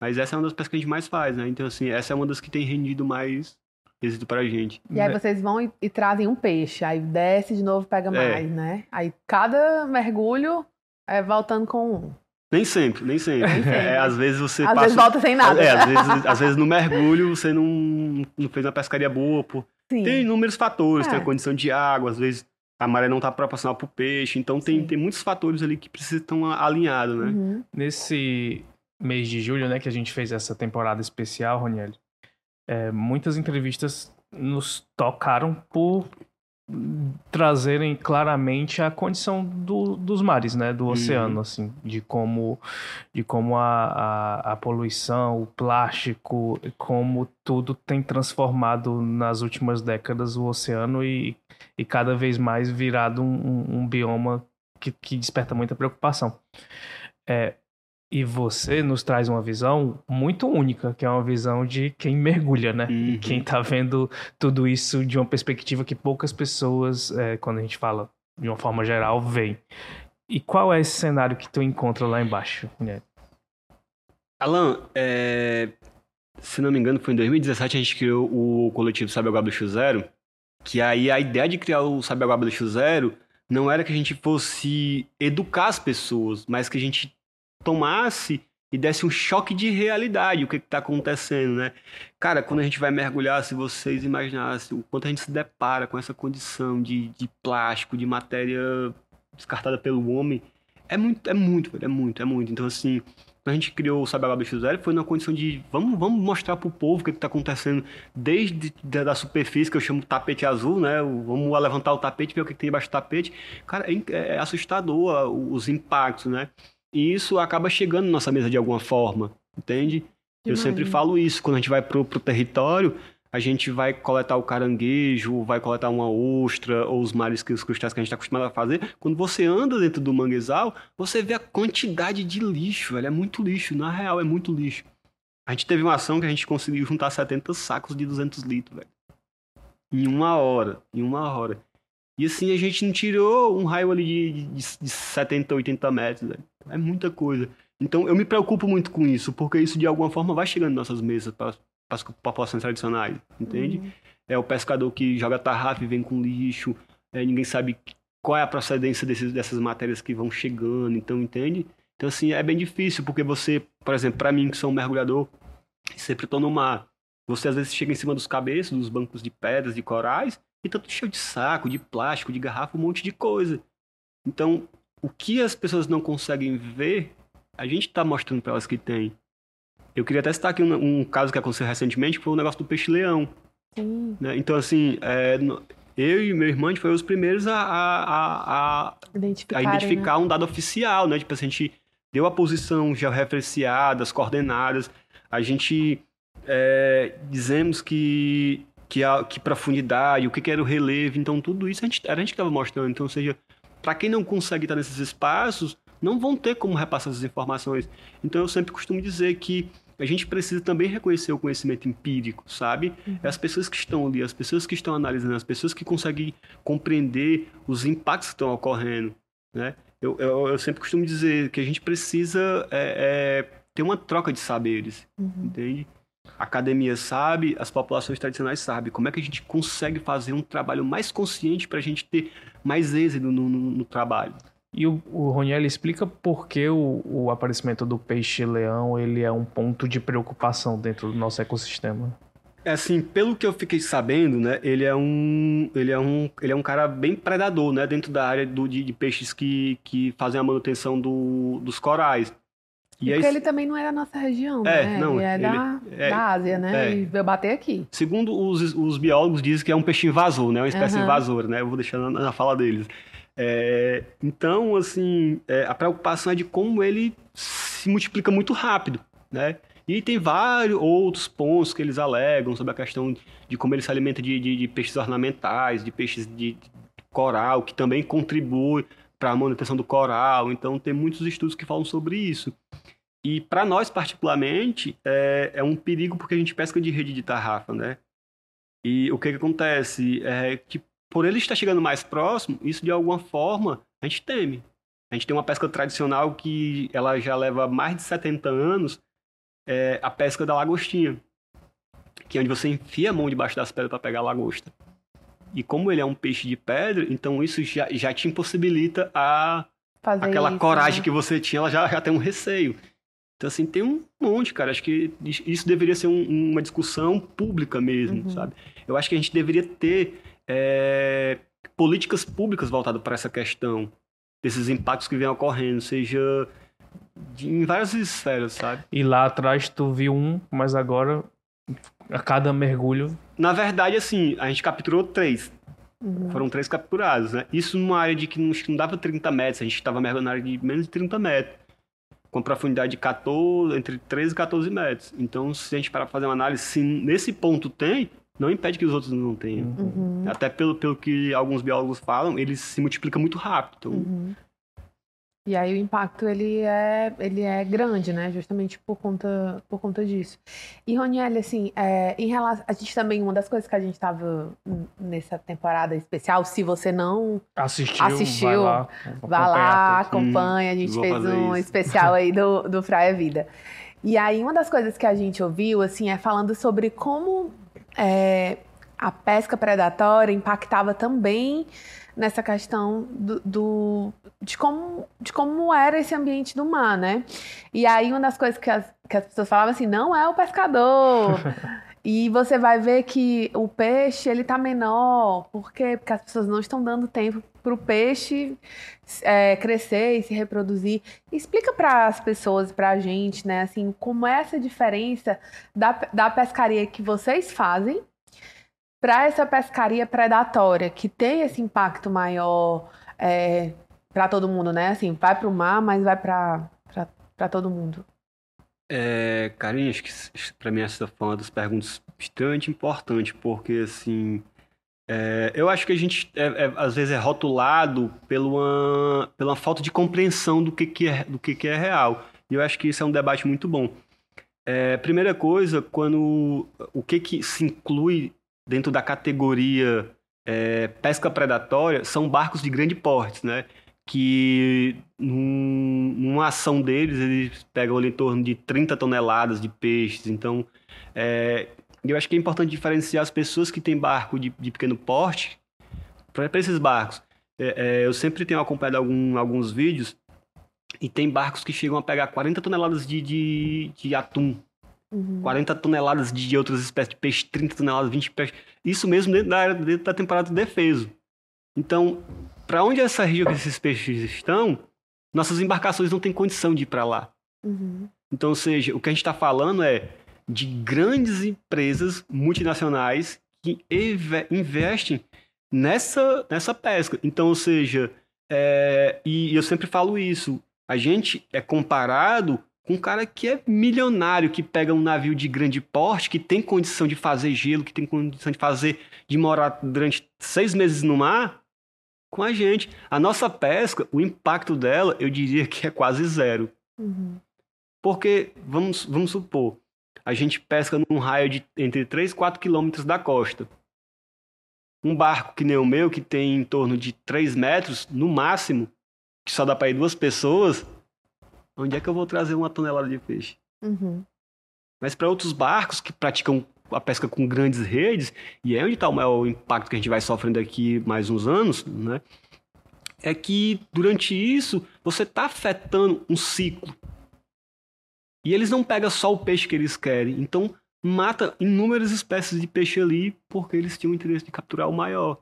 Mas essa é uma das pescas que a gente mais faz, né? Então, assim, essa é uma das que tem rendido mais êxito pra gente. E aí vocês vão e, e trazem um peixe, aí desce de novo, pega é. mais, né? Aí cada mergulho é voltando com um. Nem sempre, nem sempre. Nem sempre. É, às vezes você às passa... vezes volta sem nada. É, às vezes, às vezes no mergulho você não, não fez uma pescaria boa. Por... Tem inúmeros fatores, é. tem a condição de água, às vezes a maré não está proporcional para o peixe. Então tem, tem muitos fatores ali que precisam estar alinhados, né? Uhum. Nesse mês de julho, né, que a gente fez essa temporada especial, Roniel, é, muitas entrevistas nos tocaram por trazerem claramente a condição do, dos mares, né, do oceano, uhum. assim, de como, de como a, a, a, poluição, o plástico, como tudo tem transformado nas últimas décadas o oceano e, e cada vez mais virado um, um, um bioma que, que desperta muita preocupação. É, e você nos traz uma visão muito única, que é uma visão de quem mergulha, né? Uhum. Quem tá vendo tudo isso de uma perspectiva que poucas pessoas, é, quando a gente fala de uma forma geral, veem. E qual é esse cenário que tu encontra lá embaixo, né? Alan, é... se não me engano, foi em 2017 a gente criou o coletivo Sabe Agua Bicho Zero, que aí a ideia de criar o Sabe Agua Bicho Zero não era que a gente fosse educar as pessoas, mas que a gente tomasse e desse um choque de realidade, o que está acontecendo, né? Cara, quando a gente vai mergulhar, se vocês imaginassem o quanto a gente se depara com essa condição de, de plástico, de matéria descartada pelo homem, é muito, é muito, é muito, é muito. Então, assim, quando a gente criou o Sabe Bicho Zero, foi na condição de vamos, vamos mostrar pro povo o que está acontecendo desde da, superfície, que eu chamo tapete azul, né? Vamos levantar o tapete, ver o que tem embaixo do tapete. Cara, é, é assustador os impactos, né? E isso acaba chegando na nossa mesa de alguma forma, entende? Eu sempre falo isso, quando a gente vai pro, pro território, a gente vai coletar o caranguejo, vai coletar uma ostra, ou os mariscos, os crustáceos que a gente está acostumado a fazer. Quando você anda dentro do manguezal, você vê a quantidade de lixo, velho. É muito lixo, na real, é muito lixo. A gente teve uma ação que a gente conseguiu juntar 70 sacos de 200 litros, velho. Em uma hora, em uma hora. E assim, a gente não tirou um raio ali de, de, de 70, 80 metros, velho. É muita coisa. Então eu me preocupo muito com isso, porque isso de alguma forma vai chegando nas nossas mesas para as populações tradicionais, entende? Uhum. É o pescador que joga tarrafa e vem com lixo, é, ninguém sabe qual é a procedência desses, dessas matérias que vão chegando, então entende? Então assim, é bem difícil, porque você, por exemplo, para mim que sou um mergulhador, sempre estou no mar, você às vezes chega em cima dos cabeças, dos bancos de pedras, de corais, e tá tudo cheio de saco, de plástico, de garrafa, um monte de coisa. Então, o que as pessoas não conseguem ver, a gente está mostrando para elas que tem. Eu queria até citar aqui um, um, caso que aconteceu recentemente, que foi o um negócio do peixe-leão. Né? Então, assim, é, eu e meu irmão, a gente foi os primeiros a, a, a, a identificar né? um dado oficial, né? Tipo, assim, a gente deu a posição georreferenciada, as coordenadas, a gente é, dizemos que que, a, que profundidade, o que, que era o relevo, então tudo isso a gente, era a gente que estava mostrando. Então, ou seja, para quem não consegue estar nesses espaços, não vão ter como repassar essas informações. Então eu sempre costumo dizer que a gente precisa também reconhecer o conhecimento empírico, sabe? Uhum. É as pessoas que estão ali, as pessoas que estão analisando, as pessoas que conseguem compreender os impactos que estão ocorrendo, né? Eu, eu, eu sempre costumo dizer que a gente precisa é, é, ter uma troca de saberes, uhum. entende? A academia sabe, as populações tradicionais sabem. Como é que a gente consegue fazer um trabalho mais consciente para a gente ter mais êxito no, no, no trabalho? E o, o Roniel explica por que o, o aparecimento do peixe-leão ele é um ponto de preocupação dentro do nosso ecossistema. É assim, pelo que eu fiquei sabendo, né, ele é um, ele é um, ele é um cara bem predador, né, dentro da área do, de, de peixes que, que fazem a manutenção do, dos corais. E porque aí, ele também não é da nossa região, é, né? Não, ele é ele, da, é, da Ásia, né? É. E veio bater aqui. Segundo os, os biólogos, dizem que é um peixe invasor, né? Uma espécie uhum. invasora, né? Eu vou deixar na, na fala deles. É, então, assim, é, a preocupação é de como ele se multiplica muito rápido, né? E tem vários outros pontos que eles alegam sobre a questão de como ele se alimenta de, de, de peixes ornamentais, de peixes de, de coral, que também contribui para a manutenção do coral. Então, tem muitos estudos que falam sobre isso. E para nós, particularmente, é, é, um perigo porque a gente pesca de rede de tarrafa, né? E o que, que acontece? É que por ele estar chegando mais próximo, isso de alguma forma a gente teme. A gente tem uma pesca tradicional que ela já leva mais de 70 anos, é a pesca da lagostinha, que é onde você enfia a mão debaixo das pedras para pegar a lagosta. E como ele é um peixe de pedra, então isso já, já te impossibilita a Fazer aquela isso, coragem né? que você tinha, ela já, já tem um receio. Então, assim, tem um monte, cara. Acho que isso deveria ser um, uma discussão pública mesmo, uhum. sabe? Eu acho que a gente deveria ter é, políticas públicas voltadas para essa questão desses impactos que vêm ocorrendo, seja de, em várias esferas, sabe? E lá atrás tu viu um, mas agora a cada mergulho. Na verdade, assim, a gente capturou três. Uhum. Foram três capturados, né? Isso numa área de que não, que não dava 30 metros, a gente estava mergulhando na área de menos de 30 metros. Com profundidade de 14, entre 13 e 14 metros. Então, se a gente parar para fazer uma análise, se nesse ponto tem, não impede que os outros não tenham. Uhum. Até pelo, pelo que alguns biólogos falam, eles se multiplicam muito rápido. Então... Uhum. E aí o impacto ele é, ele é grande, né? Justamente por conta, por conta disso. E Roniel, assim, é, em relação, a gente também uma das coisas que a gente estava nessa temporada especial, se você não assistiu, assistiu vai lá, vai lá acompanha. A gente fez um isso. especial aí do do Fraia Vida. E aí uma das coisas que a gente ouviu, assim, é falando sobre como é, a pesca predatória impactava também nessa questão do, do, de, como, de como era esse ambiente do mar, né? E aí uma das coisas que as, que as pessoas falavam assim, não é o pescador. e você vai ver que o peixe ele tá menor. Por quê? Porque as pessoas não estão dando tempo para o peixe é, crescer e se reproduzir. Explica para as pessoas, para a gente, né, assim, como é essa diferença da, da pescaria que vocês fazem para essa pescaria predatória, que tem esse impacto maior é, para todo mundo, né? Assim, vai para o mar, mas vai para todo mundo. É, acho que para mim essa foi uma das perguntas extremamente importantes, porque assim é, eu acho que a gente, é, é, às vezes, é rotulado pela, pela falta de compreensão do que, que, é, do que, que é real. E eu acho que isso é um debate muito bom. É, primeira coisa, quando o que, que se inclui dentro da categoria é, pesca predatória são barcos de grande porte, né? Que num, numa ação deles, eles pegam ali em torno de 30 toneladas de peixes. Então, é, eu acho que é importante diferenciar as pessoas que têm barco de, de pequeno porte para esses barcos. É, é, eu sempre tenho acompanhado algum, alguns vídeos e tem barcos que chegam a pegar 40 toneladas de, de, de atum, uhum. 40 toneladas de outras espécies de peixe, 30 toneladas, 20 peixes. Isso mesmo dentro da, dentro da temporada de defeso. Então, para onde essa região que esses peixes estão, nossas embarcações não têm condição de ir para lá. Uhum. Então, ou seja, o que a gente está falando é de grandes empresas multinacionais que investem nessa, nessa pesca. Então, ou seja, é, e eu sempre falo isso, a gente é comparado com um cara que é milionário, que pega um navio de grande porte, que tem condição de fazer gelo, que tem condição de fazer, de morar durante seis meses no mar, com a gente. A nossa pesca, o impacto dela, eu diria que é quase zero. Uhum. Porque, vamos, vamos supor, a gente pesca num raio de entre 3 e 4 quilômetros da costa. Um barco que nem o meu, que tem em torno de 3 metros, no máximo, que só dá para ir duas pessoas, onde é que eu vou trazer uma tonelada de peixe? Uhum. Mas para outros barcos que praticam a pesca com grandes redes, e é onde está o maior impacto que a gente vai sofrendo aqui mais uns anos, né? É que durante isso você está afetando um ciclo. E eles não pegam só o peixe que eles querem. Então mata inúmeras espécies de peixe ali porque eles tinham interesse de capturar o maior.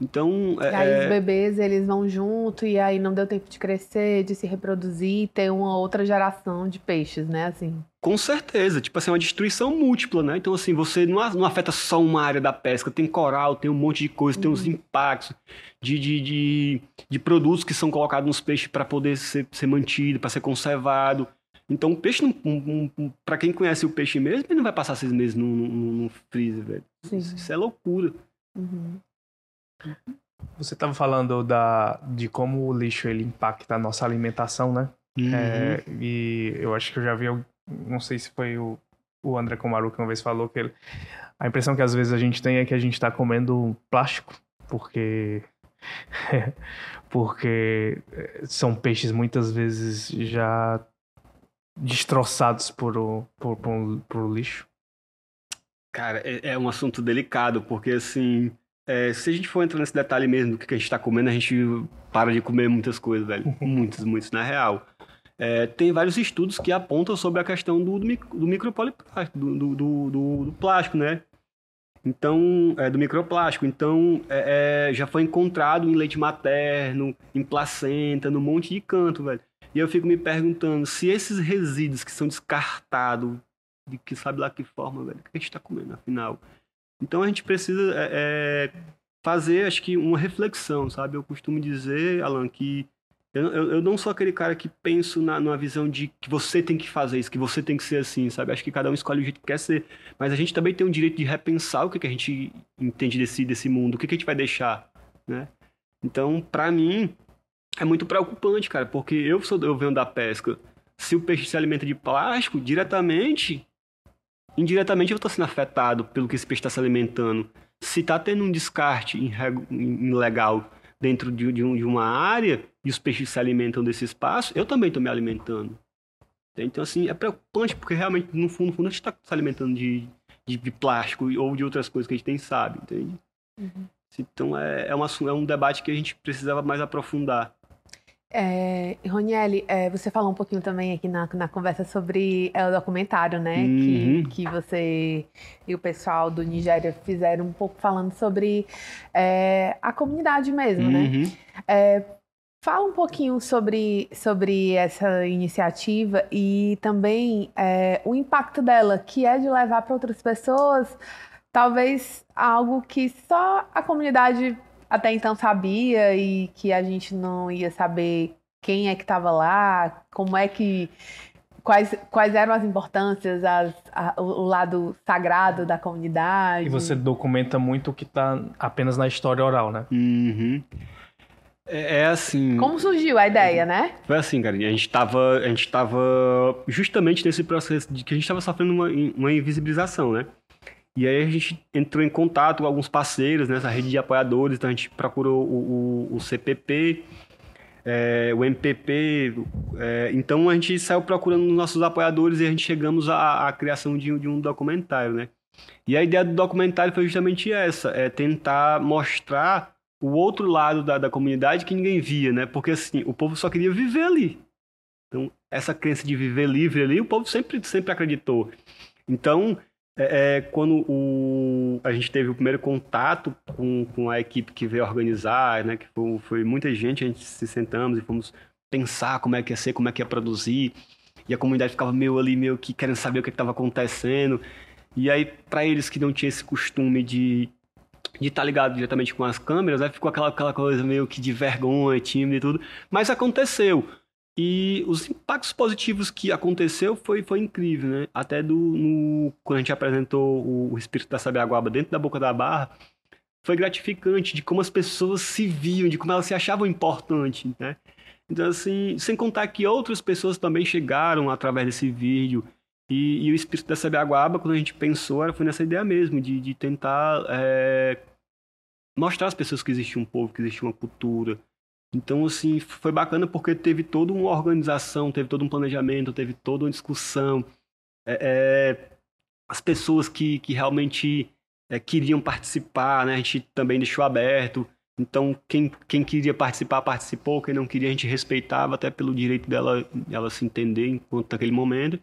Então, e aí é... os bebês, eles vão junto e aí não deu tempo de crescer, de se reproduzir, ter uma outra geração de peixes, né, assim. Com certeza, tipo assim, é uma destruição múltipla, né? Então, assim, você não, não afeta só uma área da pesca, tem coral, tem um monte de coisa, uhum. tem uns uhum. impactos de, de, de, de, produtos que são colocados nos peixes para poder ser, ser mantido, para ser conservado. Então, o peixe, um, um, para quem conhece o peixe mesmo, ele não vai passar seis meses num, num, num freezer, velho. Sim. Isso é loucura. Uhum. Você estava falando da, de como o lixo ele impacta a nossa alimentação, né? Uhum. É, e eu acho que eu já vi, não sei se foi o, o André Comaru que uma vez falou que ele, a impressão que às vezes a gente tem é que a gente está comendo plástico, porque porque são peixes muitas vezes já destroçados por, o, por, por, por lixo. Cara, é, é um assunto delicado, porque assim é, se a gente for entrar nesse detalhe mesmo do que a gente está comendo, a gente para de comer muitas coisas, velho. muitas, muitas, na real. É, tem vários estudos que apontam sobre a questão do, do, do microplástico, do, do, do, do, plástico, né? Então, é, do microplástico. Então, é, é, já foi encontrado em leite materno, em placenta, num monte de canto, velho. E eu fico me perguntando se esses resíduos que são descartados, de que sabe lá que forma, velho, o que a gente está comendo, afinal? Então a gente precisa é, é, fazer, acho que, uma reflexão, sabe? Eu costumo dizer, Alan, que eu, eu, eu não sou aquele cara que penso na, numa visão de que você tem que fazer isso, que você tem que ser assim, sabe? Acho que cada um escolhe o jeito que quer ser. Mas a gente também tem o direito de repensar o que, que a gente entende desse, desse mundo, o que, que a gente vai deixar, né? Então, para mim, é muito preocupante, cara, porque eu, sou, eu venho da pesca. Se o peixe se alimenta de plástico, diretamente indiretamente eu estou sendo afetado pelo que esse peixe está se alimentando. Se está tendo um descarte ilegal dentro de, de, um, de, uma área e os peixes se alimentam desse espaço, eu também estou me alimentando. Então, assim, é preocupante porque realmente, no fundo, no fundo a gente está se alimentando de, de, de, plástico ou de outras coisas que a gente nem sabe, entende? Uhum. Então, é, é, é um debate que a gente precisava mais aprofundar. É, é, você falou um pouquinho também aqui na, na conversa sobre é, o documentário, né? Uhum. Que, que você e o pessoal do Nigéria fizeram um pouco falando sobre é, a comunidade mesmo, né? uhum. né? Fala um pouquinho sobre, sobre essa iniciativa e também é, o impacto dela, que é de levar para outras pessoas talvez algo que só a comunidade até então sabia e que a gente não ia saber quem é que estava lá, como é que quais, quais eram as importâncias, as, a, o lado sagrado da comunidade. E você documenta muito o que está apenas na história oral, né? Uhum. É, é, assim. Como surgiu a ideia, né? Foi assim, cara. A gente tava, a gente tava justamente nesse processo de que a gente estava sofrendo uma, uma invisibilização, né? E aí a gente entrou em contato com alguns parceiros nessa rede de apoiadores, então a gente procurou o, o, o CPP, é, o MPP, é, então a gente saiu procurando nossos apoiadores e a gente chegamos à, à criação de, de, um documentário, né? E a ideia do documentário foi justamente essa, é tentar mostrar o outro lado da, da comunidade que ninguém via, né? Porque assim, o povo só queria viver ali. Então, essa crença de viver livre ali, o povo sempre, sempre acreditou. Então, é, é, quando o, a gente teve o primeiro contato com, com a equipe que veio organizar, né, que foi, foi, muita gente, a gente se sentamos e fomos pensar como é que ia ser, como é que ia produzir, e a comunidade ficava meio ali, meio que querendo saber o que estava acontecendo. E aí, para eles que não tinham esse costume de de estar tá ligado diretamente com as câmeras, aí ficou aquela, aquela coisa meio que de vergonha, tímido e tudo. Mas aconteceu. E os impactos positivos que aconteceu foi, foi incrível, né? Até do, no, quando a gente apresentou o, o Espírito da Sabiaguaba dentro da Boca da Barra, foi gratificante de como as pessoas se viam, de como elas se achavam importantes, né? Então, assim, sem contar que outras pessoas também chegaram através desse vídeo. E, e o Espírito da Sabiaguaba, quando a gente pensou, era, foi nessa ideia mesmo, de, de tentar é, mostrar às pessoas que existia um povo, que existia uma cultura, então, assim, foi bacana porque teve toda uma organização, teve todo um planejamento, teve toda uma discussão. é, é, as pessoas que, que realmente é, queriam participar, né? A gente também deixou aberto. Então, quem, quem queria participar, participou. Quem não queria, a gente respeitava, até pelo direito dela, ela se entender enquanto naquele momento.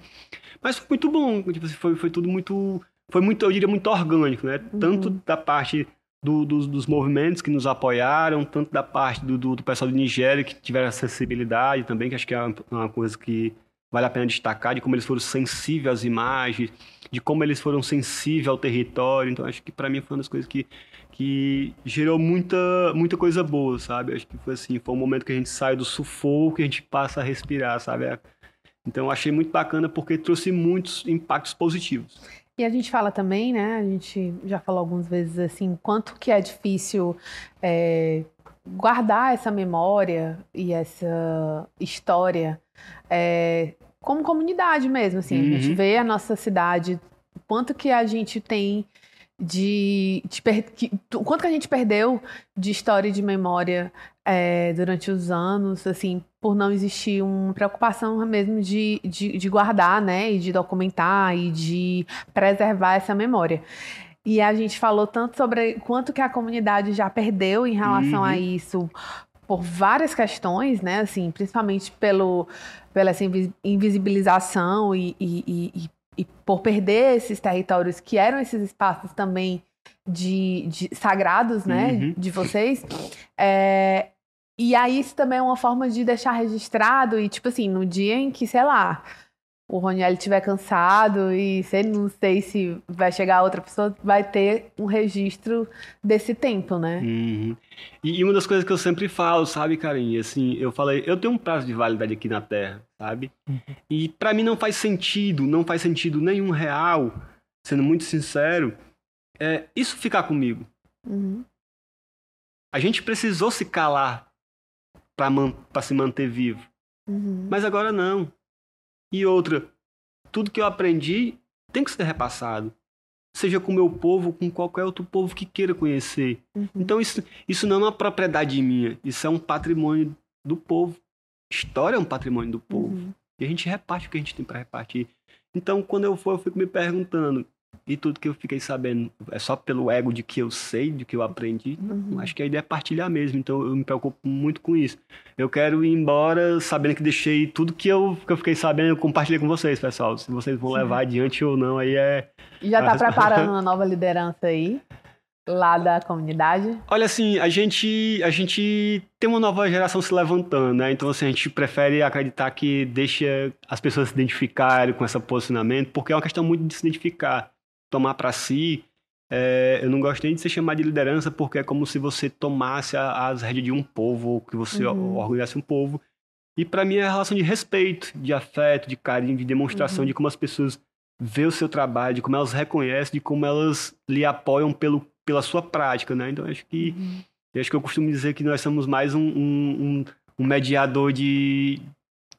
Mas foi muito bom. Tipo, assim, foi, foi tudo muito. Foi muito, eu diria, muito orgânico, né? Uhum. Tanto da parte do, dos, dos, movimentos que nos apoiaram, tanto da parte do, do, do, pessoal de Nigéria que tiveram acessibilidade também, que acho que é uma, coisa que vale a pena destacar, de como eles foram sensíveis às imagens, de como eles foram sensíveis ao território. Então, acho que para mim foi uma das coisas que, que gerou muita, muita coisa boa, sabe? Acho que foi assim, foi um momento que a gente sai do sufoco e a gente passa a respirar, sabe? Então, achei muito bacana porque trouxe muitos impactos positivos. E a gente fala também, né? A gente já falou algumas vezes assim, quanto que é difícil é, guardar essa memória e essa história é, como comunidade mesmo, assim. Uhum. A gente uhum. vê a nossa cidade, quanto que a gente tem de, de o quanto que a gente perdeu de história e de memória é, durante os anos, assim, por não existir uma preocupação mesmo de, de, de, guardar, né, e de documentar e de preservar essa memória. E a gente falou tanto sobre quanto que a comunidade já perdeu em relação uhum. a isso por várias questões, né, assim, principalmente pelo, pela essa invisibilização e, e, e, e por perder esses territórios que eram esses espaços também de, de sagrados, né, uhum. de vocês. É, e aí isso também é uma forma de deixar registrado e, tipo assim, no dia em que, sei lá, o Roniel estiver cansado e sei, não sei se vai chegar outra pessoa, vai ter um registro desse tempo, né? Uhum. E, e, uma das coisas que eu sempre falo, sabe, Karim, assim, eu falei, eu tenho um prazo de validade aqui na Terra, sabe? Uhum. E para mim não faz sentido, não faz sentido nenhum real, sendo muito sincero, é, isso ficar comigo. Uhum. A gente precisou se calar para se manter vivo. Uhum. Mas agora não. E outra, tudo que eu aprendi tem que ser repassado. Seja com o meu povo, com qualquer outro povo que queira conhecer. Uhum. Então isso, isso não é uma propriedade minha, isso é um patrimônio do povo. História é um patrimônio do povo. Uhum. E a gente reparte o que a gente tem para repartir. Então, quando eu for, eu fico me perguntando: e tudo que eu fiquei sabendo é só pelo ego de que eu sei, de que eu aprendi. Uhum. Acho que a ideia é partilhar mesmo, então eu me preocupo muito com isso. Eu quero ir embora sabendo que deixei tudo que eu, que eu fiquei sabendo, eu compartilhei com vocês, pessoal. Se vocês vão Sim. levar adiante ou não, aí é. Já está preparando uma nova liderança aí? lá da comunidade? Olha, assim, a gente, a gente tem uma nova geração se levantando, né? Então, assim, a gente prefere acreditar que deixa as pessoas se identificarem com esse posicionamento, porque é uma questão muito de se identificar tomar para si. É, eu não gosto nem de ser chamado de liderança, porque é como se você tomasse a, as rédeas de um povo, que você uhum. orgulhasse um povo. E para mim é a relação de respeito, de afeto, de carinho, de demonstração uhum. de como as pessoas vê o seu trabalho, de como elas reconhecem, de como elas lhe apoiam pelo, pela sua prática, né? Então acho que uhum. acho que eu costumo dizer que nós somos mais um, um, um mediador de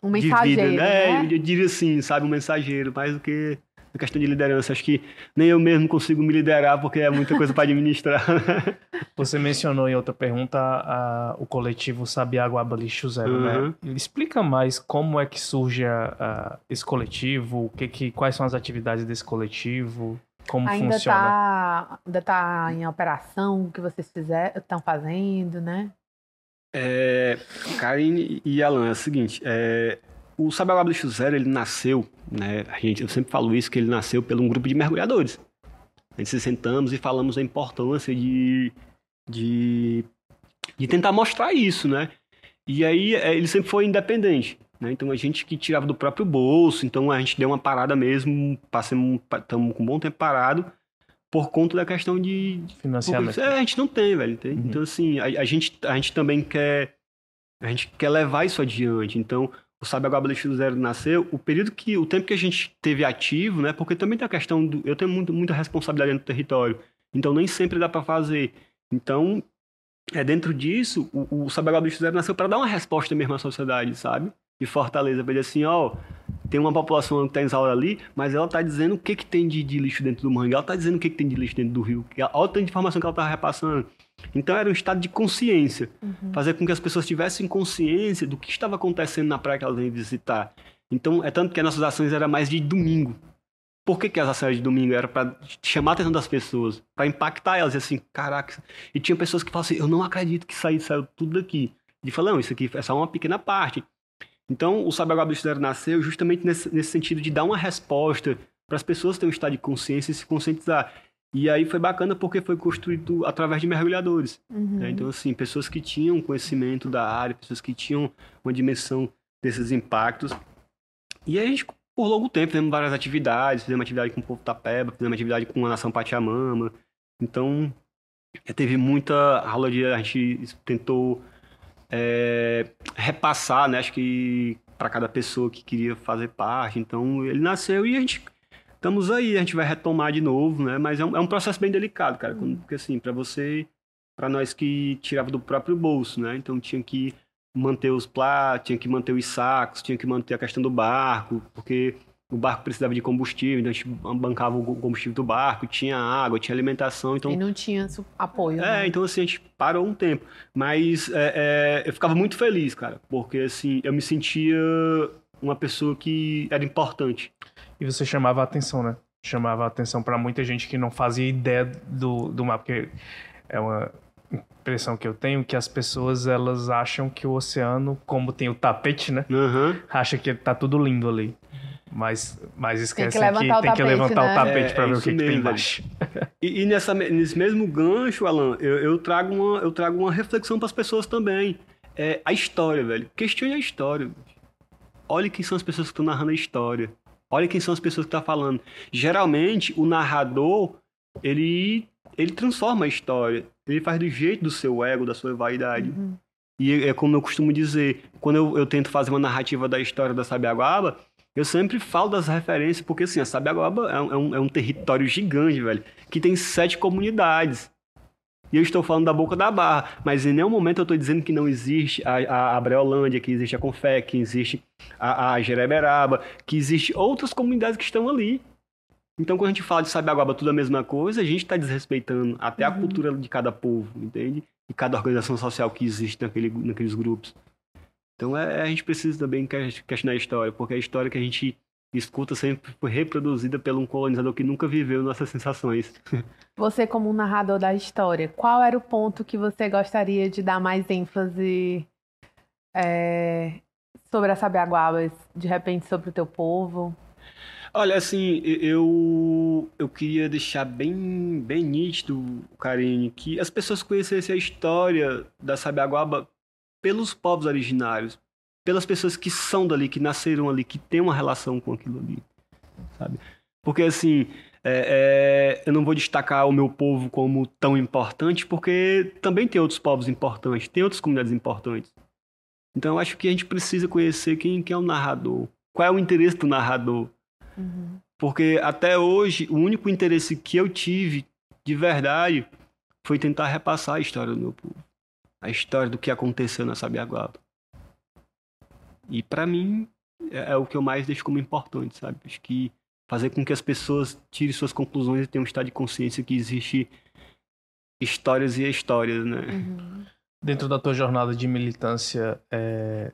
um mensageiro, de vida, né? né? Eu diria assim, sabe, um mensageiro, mais do que a questão de liderança. Acho que nem eu mesmo consigo me liderar porque é muita coisa para administrar. Você mencionou em outra pergunta a, o coletivo Sabiá Guaba Lixo Zero, né? uhum. né? Explica mais como é que surge a, a, esse coletivo, o que, que, quais são as atividades desse coletivo, como ainda funciona. Tá, ainda está em operação, o que vocês estão fazendo, né? É, Karine e Alan, é o seguinte, é, o Sabiá Lixo Zero, ele nasceu, né? A gente, eu sempre falo isso, que ele nasceu por um grupo de mergulhadores. A gente se sentamos e falamos da importância de, de, de tentar mostrar isso, né? E aí é, ele sempre foi independente, né? Então a gente que tirava do próprio bolso, então a gente deu uma parada mesmo, passamos, estamos com um bom tempo parado por conta da questão de financiamento. É, a gente não tem, velho. Tem. Uhum. Então assim, a, a, gente a gente também quer a gente quer levar isso adiante. Então o Boletim Zero nasceu, o período que, o tempo que a gente teve ativo, né? Porque também tem a questão do, eu tenho muito, muita responsabilidade no território, então nem sempre dá para fazer. Então, é dentro disso, o, o Boletim Zero nasceu para dar uma resposta mesmo à sociedade, sabe? De Fortaleza, para dizer assim, ó, tem uma população que está exaurida ali, mas ela está dizendo o que que tem de, de, lixo dentro do mangue, ela está dizendo o que que tem de lixo dentro do rio, olha a tanta informação que ela está repassando. Então era um estado de consciência, uhum. fazer com que as pessoas tivessem consciência do que estava acontecendo na praia que elas iam visitar. Então é tanto que as nossas ações eram mais de domingo. Por que, que as ações de domingo era para chamar a atenção das pessoas, para impactar elas, e assim, caraca. E tinha pessoas que falavam assim: eu não acredito que saiu, saiu tudo daqui. E falou: não, isso aqui é só uma pequena parte. Então, o Sabe Agora do Estudante nasceu justamente nesse, nesse sentido de dar uma resposta para as pessoas terem um estado de consciência e se conscientizar. E aí foi bacana porque foi construído através de mergulhadores. Uhum. Né? Então, assim, pessoas que tinham conhecimento da área, pessoas que tinham uma dimensão desses impactos. E aí a gente por longo tempo, fizemos várias atividades, fizemos atividade com o povo Tapeba, fizemos atividade com a Nação Pachamama. Então, teve muita aula de... A gente tentou é, repassar, né? Acho que para cada pessoa que queria fazer parte. Então, ele nasceu e a gente... Estamos aí, a gente vai retomar de novo, né? Mas é um, é um processo bem delicado, cara. Porque, assim, para você... Para nós que tirava do próprio bolso, né? Então, tinha que manter os plá, tinha que manter os sacos, tinha que manter a questão do barco, porque o barco precisava de combustível, então a gente bancava o combustível do barco, tinha água, tinha alimentação, então... E não tinha apoio, É, né? então assim, a gente parou um tempo. Mas é, é, eu ficava muito feliz, cara, porque assim, eu me sentia uma pessoa que era importante. E você chamava a atenção, né? Chamava a atenção para muita gente que não fazia ideia do, do mar, porque é uma impressão que eu tenho que as pessoas elas acham que o oceano, como tem o tapete, né? Uhum. Acha que tá tudo lindo ali. Mas, mas esquecem que que, levantar o tem que tapete, levantar né? o tapete É, para é ver o que, que tem mesmo, embaixo. E, e nessa, nesse mesmo gancho, Alan, eu, eu, trago, uma, eu trago uma reflexão para as pessoas também. É a história, velho. Questione a história. Olhe quem são as pessoas que estão narrando a história. Olha quem são as pessoas que estão falando. Geralmente, o narrador, ele, ele transforma a história. Ele faz do jeito do seu ego, da sua vaidade. Uhum. E é como eu costumo dizer, quando eu, eu tento fazer uma narrativa da história da Sabiaguaba, eu sempre falo das referências, porque assim, a Sabiaguaba é um, é um, é um território gigante, velho, que tem sete comunidades. E eu estou falando da Boca da Barra, mas em nenhum momento eu estou dizendo que não existe a, a, a Breolândia, que existe a Confé, que existe a, a Jereberaba, que existe outras comunidades que estão ali. Então, quando a gente fala de Sabiaguaba tudo a mesma coisa, a gente está desrespeitando até a Uhum. cultura de cada povo, entende? E cada organização social que existe naquele, naqueles grupos. Então, é, a gente precisa também que- questionar a história, porque a história que a gente escuta sempre foi reproduzida por um colonizador que nunca viveu nossas sensações. Você, como um narrador da história, qual era o ponto que você gostaria de dar mais ênfase é, sobre a Sabiaguabas, de repente sobre o teu povo? Olha, assim, eu, eu queria deixar bem, bem nítido, Karine, que as pessoas conhecessem a história da Sabiaguaba pelos povos originários, pelas pessoas que são dali, que nasceram ali, que têm uma relação com aquilo ali, sabe? Porque, assim, é, é, eu não vou destacar o meu povo como tão importante, porque também tem outros povos importantes, tem outras comunidades importantes. Então, eu acho que a gente precisa conhecer quem, quem é o narrador, qual é o interesse do narrador, Uhum. porque até hoje, o único interesse que eu tive, de verdade, foi tentar repassar a história do meu povo. A história do que aconteceu na Sabiaguaba. E pra mim, é, é o que eu mais deixo como importante, sabe? Acho que fazer com que as pessoas tirem suas conclusões e tenham um estado de consciência que existe histórias e histórias, né? Uhum. Dentro da tua jornada de militância, é,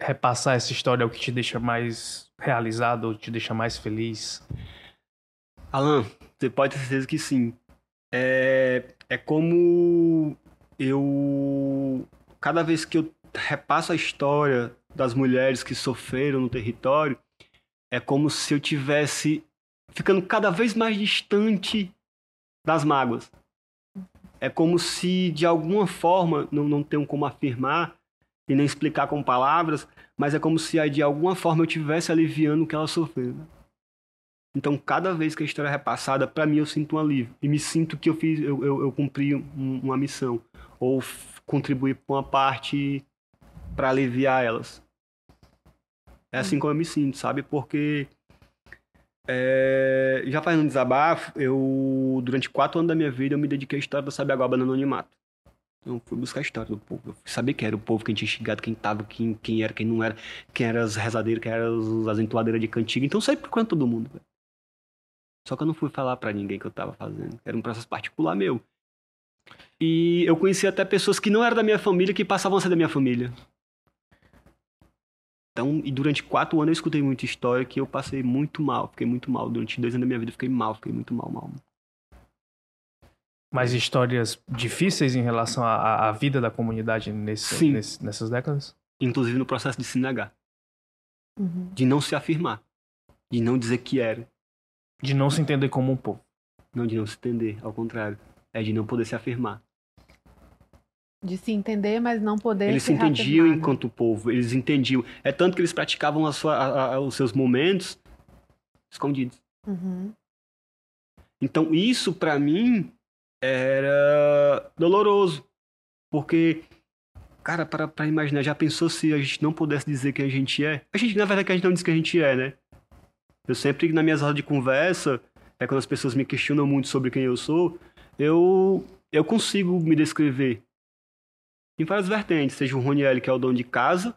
repassar essa história é o que te deixa mais realizado ou te deixa mais feliz? Alan, você pode ter certeza que sim. É, é como eu. Cada vez que eu repasso a história das mulheres que sofreram no território, é como se eu tivesse ficando cada vez mais distante das mágoas. É como se, de alguma forma, não, não tenho como afirmar e nem explicar com palavras, mas é como se de alguma forma eu estivesse aliviando o que ela sofreu. Então, cada vez que a história é repassada, para mim eu sinto um alívio. E me sinto que eu fiz, eu, eu, eu cumpri um- uma missão. Ou contribuí com uma parte para aliviar elas. É assim como eu me sinto, sabe? Porque é, já fazendo um desabafo, eu durante quatro anos da minha vida eu me dediquei à história da Sabiaguaba no anonimato. Eu fui buscar a história do povo. Eu fui saber quem era o povo, quem tinha chegado, quem tava, quem, quem era, quem não era, quem era as rezadeiras, quem era as, as entoadeiras de cantiga. Então eu saí procurando todo mundo, velho. Só que eu não fui falar pra ninguém que eu tava fazendo. Era um processo particular meu. E eu conheci até pessoas que não eram da minha família, que passavam a ser da minha família. Então, e durante quatro anos eu escutei muita história que eu passei muito mal, fiquei muito mal. Durante dois anos da minha vida eu fiquei mal, fiquei muito mal, mal. Mas histórias difíceis em relação à, à vida da comunidade nesse, nesse, nessas décadas? Inclusive no processo de se negar. Uhum. De não se afirmar. De não dizer que era. De não se entender como um povo. Não, de não se entender, ao contrário. É de não poder se afirmar. De se entender, mas não poder Eles se entendiam enquanto povo, eles entendiam. É tanto que eles praticavam a sua, a, a, os seus momentos escondidos. Uhum. Então, isso para mim era doloroso. Porque, cara, para, para imaginar, já pensou se a gente não pudesse dizer quem a gente é? A gente, na verdade, a gente não diz quem a gente é, né? Eu sempre, nas minhas rodas de conversa, é quando as pessoas me questionam muito sobre quem eu sou, eu, eu consigo me descrever em várias vertentes, seja o Roniel que é o dono de casa,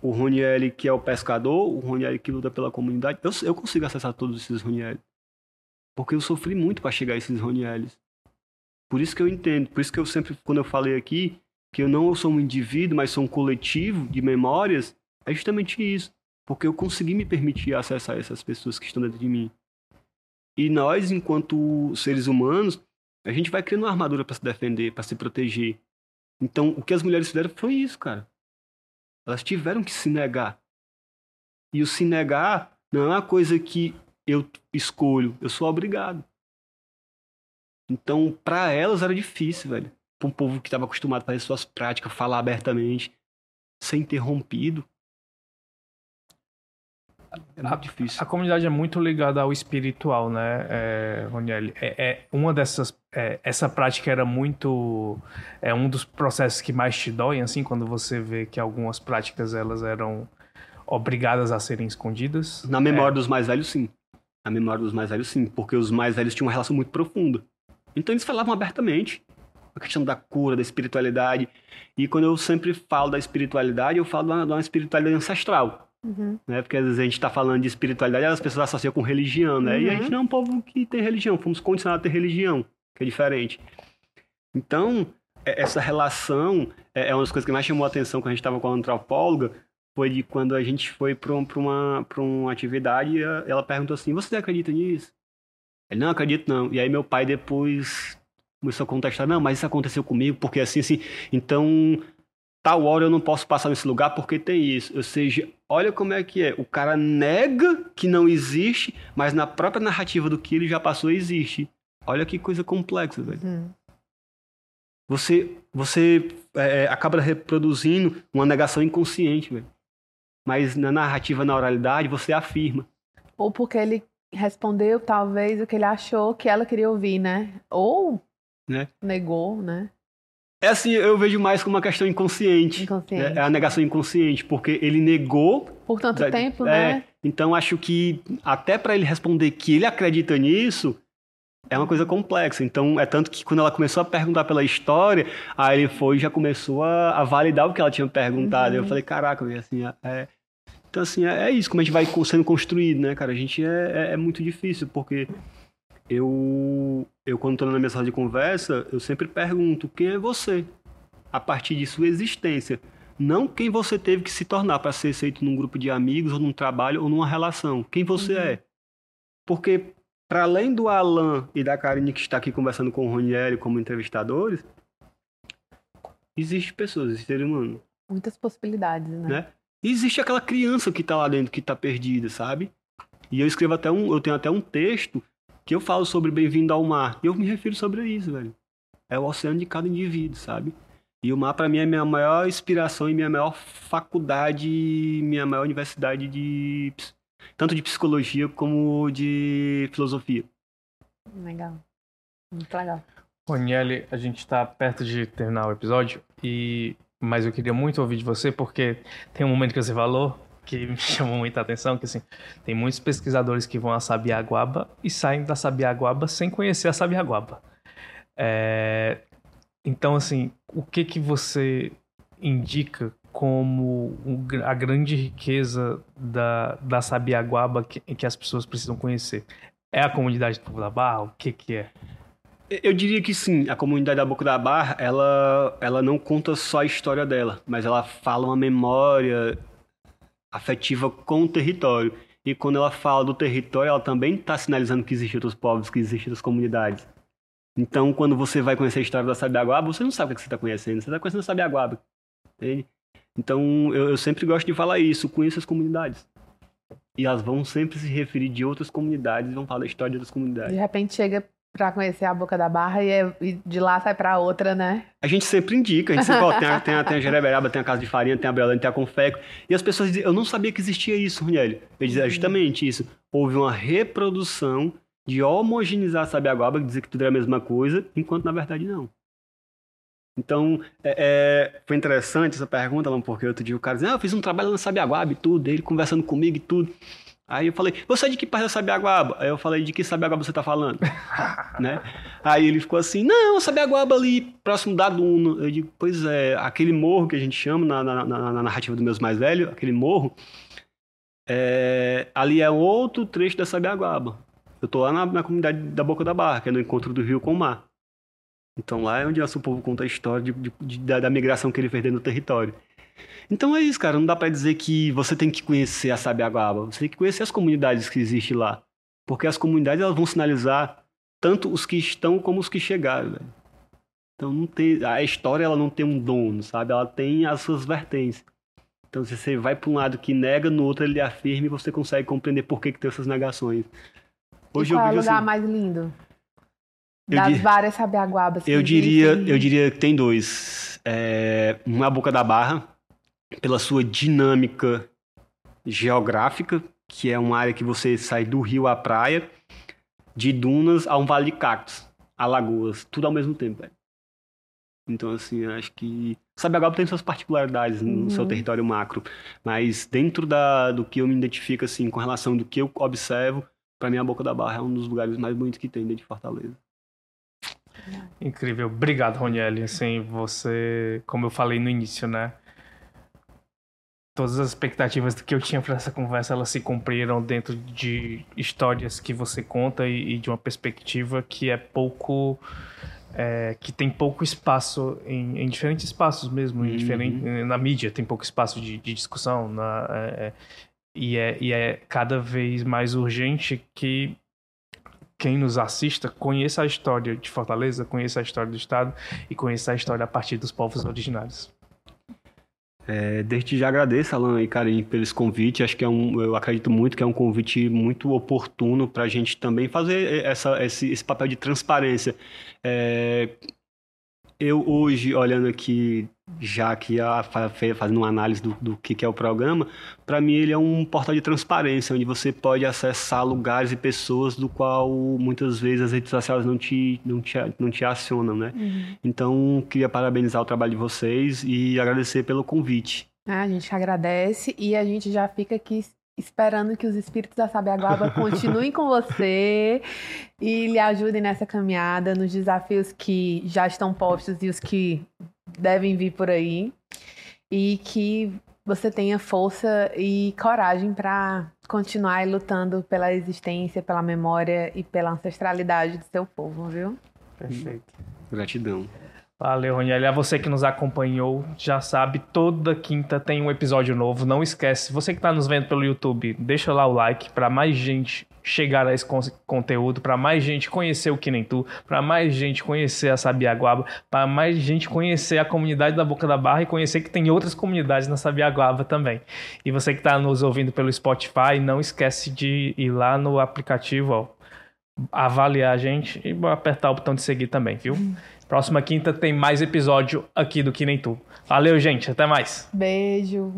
o Roniel que é o pescador, o Roniel que luta pela comunidade. Eu, eu consigo acessar todos esses Roniel. Porque eu sofri muito para chegar a esses Ronieles. Por isso que eu entendo, por isso que eu sempre, quando eu falei aqui, que eu não sou um indivíduo, mas sou um coletivo de memórias, é justamente isso. Porque eu consegui me permitir acessar essas pessoas que estão dentro de mim. E nós, enquanto seres humanos, a gente vai criando uma armadura para se defender, para se proteger. Então, o que as mulheres fizeram foi isso, cara. Elas tiveram que se negar. E o se negar não é uma coisa que eu escolho, eu sou obrigado. Então, para elas era difícil, velho. Para um povo que estava acostumado a fazer suas práticas, falar abertamente, ser interrompido. É muito difícil. A, comunidade é muito ligada ao espiritual, né, é, Roniel? É, é, uma dessas. É, essa prática era muito. É um dos processos que mais te doem, assim, quando você vê que algumas práticas elas eram obrigadas a serem escondidas? Na memória é. dos mais velhos, sim. Na memória dos mais velhos, sim. Porque os mais velhos tinham uma relação muito profunda. Então eles falavam abertamente a questão da cura, da espiritualidade. E quando eu sempre falo da espiritualidade, eu falo de uma espiritualidade ancestral. Uhum. Né? Porque às vezes a gente está falando de espiritualidade, as pessoas associam com religião, né? Uhum. E a gente uhum. não é um povo que tem religião, fomos condicionados a ter religião, que é diferente. Então, é, essa relação é, é uma das coisas que mais chamou a atenção quando a gente estava com a antropóloga, foi de quando a gente foi para uma, uma atividade e ela perguntou assim, você acredita nisso? Ele, não acredito não. E aí meu pai depois começou a contestar, não, mas isso aconteceu comigo, porque assim, assim, então tal hora eu não posso passar nesse lugar porque tem isso. Ou seja, olha como é que é. O cara nega que não existe, mas na própria narrativa do que ele já passou existe. Olha que coisa complexa, velho. Uhum. Você, você é, acaba reproduzindo uma negação inconsciente, velho. Mas na narrativa, na oralidade, você afirma. Ou porque ele respondeu talvez o que ele achou que ela queria ouvir, né? Ou né? negou, né? É assim, eu vejo mais como uma questão inconsciente. inconsciente. É, é a negação inconsciente, porque ele negou. Por tanto da, tempo, é, né? Então acho que até para ele responder que ele acredita nisso, é uma coisa complexa. Então, é tanto que quando ela começou a perguntar pela história, aí ele foi e já começou a, a validar o que ela tinha perguntado. Uhum. Eu falei, caraca, assim, é, então, assim, é, é, isso, como a gente vai sendo construído, né, cara? A gente é, é, é muito difícil, porque eu, eu quando estou na minha sala de conversa, eu sempre pergunto quem é você, a partir de sua existência. Não quem você teve que se tornar para ser aceito num grupo de amigos, ou num trabalho, ou numa relação. Quem você uhum. é. Porque, para além do Alan e da Karine que está aqui conversando com o Ronieri como entrevistadores, existem pessoas, existem seres humanos. Muitas possibilidades, né? né? E existe aquela criança que tá lá dentro, que tá perdida, sabe? E eu escrevo até um, eu tenho até um texto que eu falo sobre Bem-vindo ao Mar. E eu me refiro sobre isso, velho. É o oceano de cada indivíduo, sabe? E o mar, para mim, é minha maior inspiração e minha maior faculdade, minha maior universidade de. tanto de psicologia como de filosofia. Legal. Muito legal. Roniele, a gente está perto de terminar o episódio e mas eu queria muito ouvir de você, porque tem um momento que você falou que me chamou muita atenção, que assim, tem muitos pesquisadores que vão a Sabiaguaba e saem da Sabiaguaba sem conhecer a Sabiaguaba. É, então, assim, o que que você indica como a grande riqueza da, da Sabiaguaba que, que as pessoas precisam conhecer? É a comunidade do Povo da Barra? O que que é? Eu diria que sim, a comunidade da Boca da Barra, ela, ela não conta só a história dela, mas ela fala uma memória, afetiva com o território. E quando ela fala do território, ela também está sinalizando que existem outros povos, que existem outras comunidades. Então, quando você vai conhecer a história da Sabiaguaba, você não sabe o que você está conhecendo, você está conhecendo a Sabiaguaba. Entende? Então, eu, eu, sempre gosto de falar isso, conheça as comunidades. E elas vão sempre se referir de outras comunidades, vão falar da história outras comunidades. De repente chega para conhecer a Boca da Barra e, é, e de lá sai para outra, né? A gente sempre indica, a gente sempre fala, tem, a, tem, a, tem a Jereberaba, tem a Casa de Farinha, tem a Brelândia, tem a Confeco. E as pessoas dizem, eu não sabia que existia isso, Runiel. Eu dizia, é justamente isso. Houve uma reprodução de homogeneizar a Sabiaguaba, dizer que tudo era a mesma coisa, enquanto na verdade não. Então, é, é, foi interessante essa pergunta, Alan, porque outro dia o cara dizia, ah, eu fiz um trabalho na Sabiaguaba e tudo, ele conversando comigo e tudo. Aí eu falei, você é de que parte da Sabiaguaba? Aí eu falei, de que Sabiaguaba você tá falando? né? Aí ele ficou assim, não, Sabiaguaba ali, próximo da Duna. Eu digo, pois é, aquele morro que a gente chama na, na, na, na narrativa dos meus mais velhos, aquele morro, é, ali é outro trecho da Sabiaguaba. Eu tô lá na, comunidade da Boca da Barra, que é no encontro do rio com o mar. Então lá é onde nosso povo conta a história de, de, de, da, da, migração que ele fez dentro do território. Então é isso, cara. Não dá para dizer que você tem que conhecer a Sabiaguaba. Você tem que conhecer as comunidades que existem lá. Porque as comunidades elas vão sinalizar tanto os que estão como os que chegaram. Velho. Então não tem, a história ela não tem um dono, sabe? Ela tem as suas vertentes. Então se você vai para um lado que nega, no outro ele afirma e você consegue compreender por que, que tem essas negações. Hoje e qual eu é o lugar assim, mais lindo? Das dir... várias sabiaguabas. eu diria, eu diria que tem dois. É, uma é a Boca da Barra, pela sua dinâmica geográfica, que é uma área que você sai do rio à praia, de dunas a um vale de cactos, a lagoas, tudo ao mesmo tempo. Véio. Então, assim, acho que. Sabiaguaba tem suas particularidades no uhum. seu território macro, mas dentro da, do que eu me identifico, assim, com relação do que eu observo, para mim a Boca da Barra é um dos lugares mais bonitos que tem dentro de Fortaleza. Incrível. Obrigado, Ronieli. Assim, você, como eu falei no início, né? Todas as expectativas que eu tinha para essa conversa, elas se cumpriram dentro de histórias que você conta e, e de uma perspectiva que é pouco... É, que tem pouco espaço em, em diferentes espaços mesmo, uhum. diferente, na mídia tem pouco espaço de, de discussão, na, é, é e é, e é cada vez mais urgente que quem nos assista conheça a história de Fortaleza, conheça a história do Estado e conheça a história a partir dos povos originários. É, desde já agradeço, Alan e Karim, pelo esse convite. Acho que é um, eu acredito muito que é um convite muito oportuno para a gente também fazer essa, esse, esse papel de transparência. É, eu hoje, olhando aqui já que a, fazendo uma análise do, do que, que é o programa, para mim ele é um portal de transparência, onde você pode acessar lugares e pessoas do qual muitas vezes as redes sociais não te, não te, não te acionam, né? Uhum. Então, queria parabenizar o trabalho de vocês e agradecer pelo convite. Ah, a gente agradece e a gente já fica aqui esperando que os espíritos da Sabiaguaba continuem com você e lhe ajudem nessa caminhada, nos desafios que já estão postos e os que devem vir por aí. E que você tenha força e coragem para continuar lutando pela existência, pela memória e pela ancestralidade do seu povo, viu? Perfeito. Gratidão. Valeu, Roniel. A você que nos acompanhou, já sabe, toda quinta tem um episódio novo. Não esquece, você que está nos vendo pelo YouTube, deixa lá o like para mais gente chegar a esse conteúdo, para mais gente conhecer o Que Nem Tu, para mais gente conhecer a Sabiaguaba, para mais gente conhecer a comunidade da Boca da Barra e conhecer que tem outras comunidades na Sabiaguaba também. E você que está nos ouvindo pelo Spotify, não esquece de ir lá no aplicativo, ó, avaliar a gente e apertar o botão de seguir também, viu? Hum. Próxima quinta tem mais episódio aqui do Que Nem Tu. Valeu, gente. Até mais. Beijo.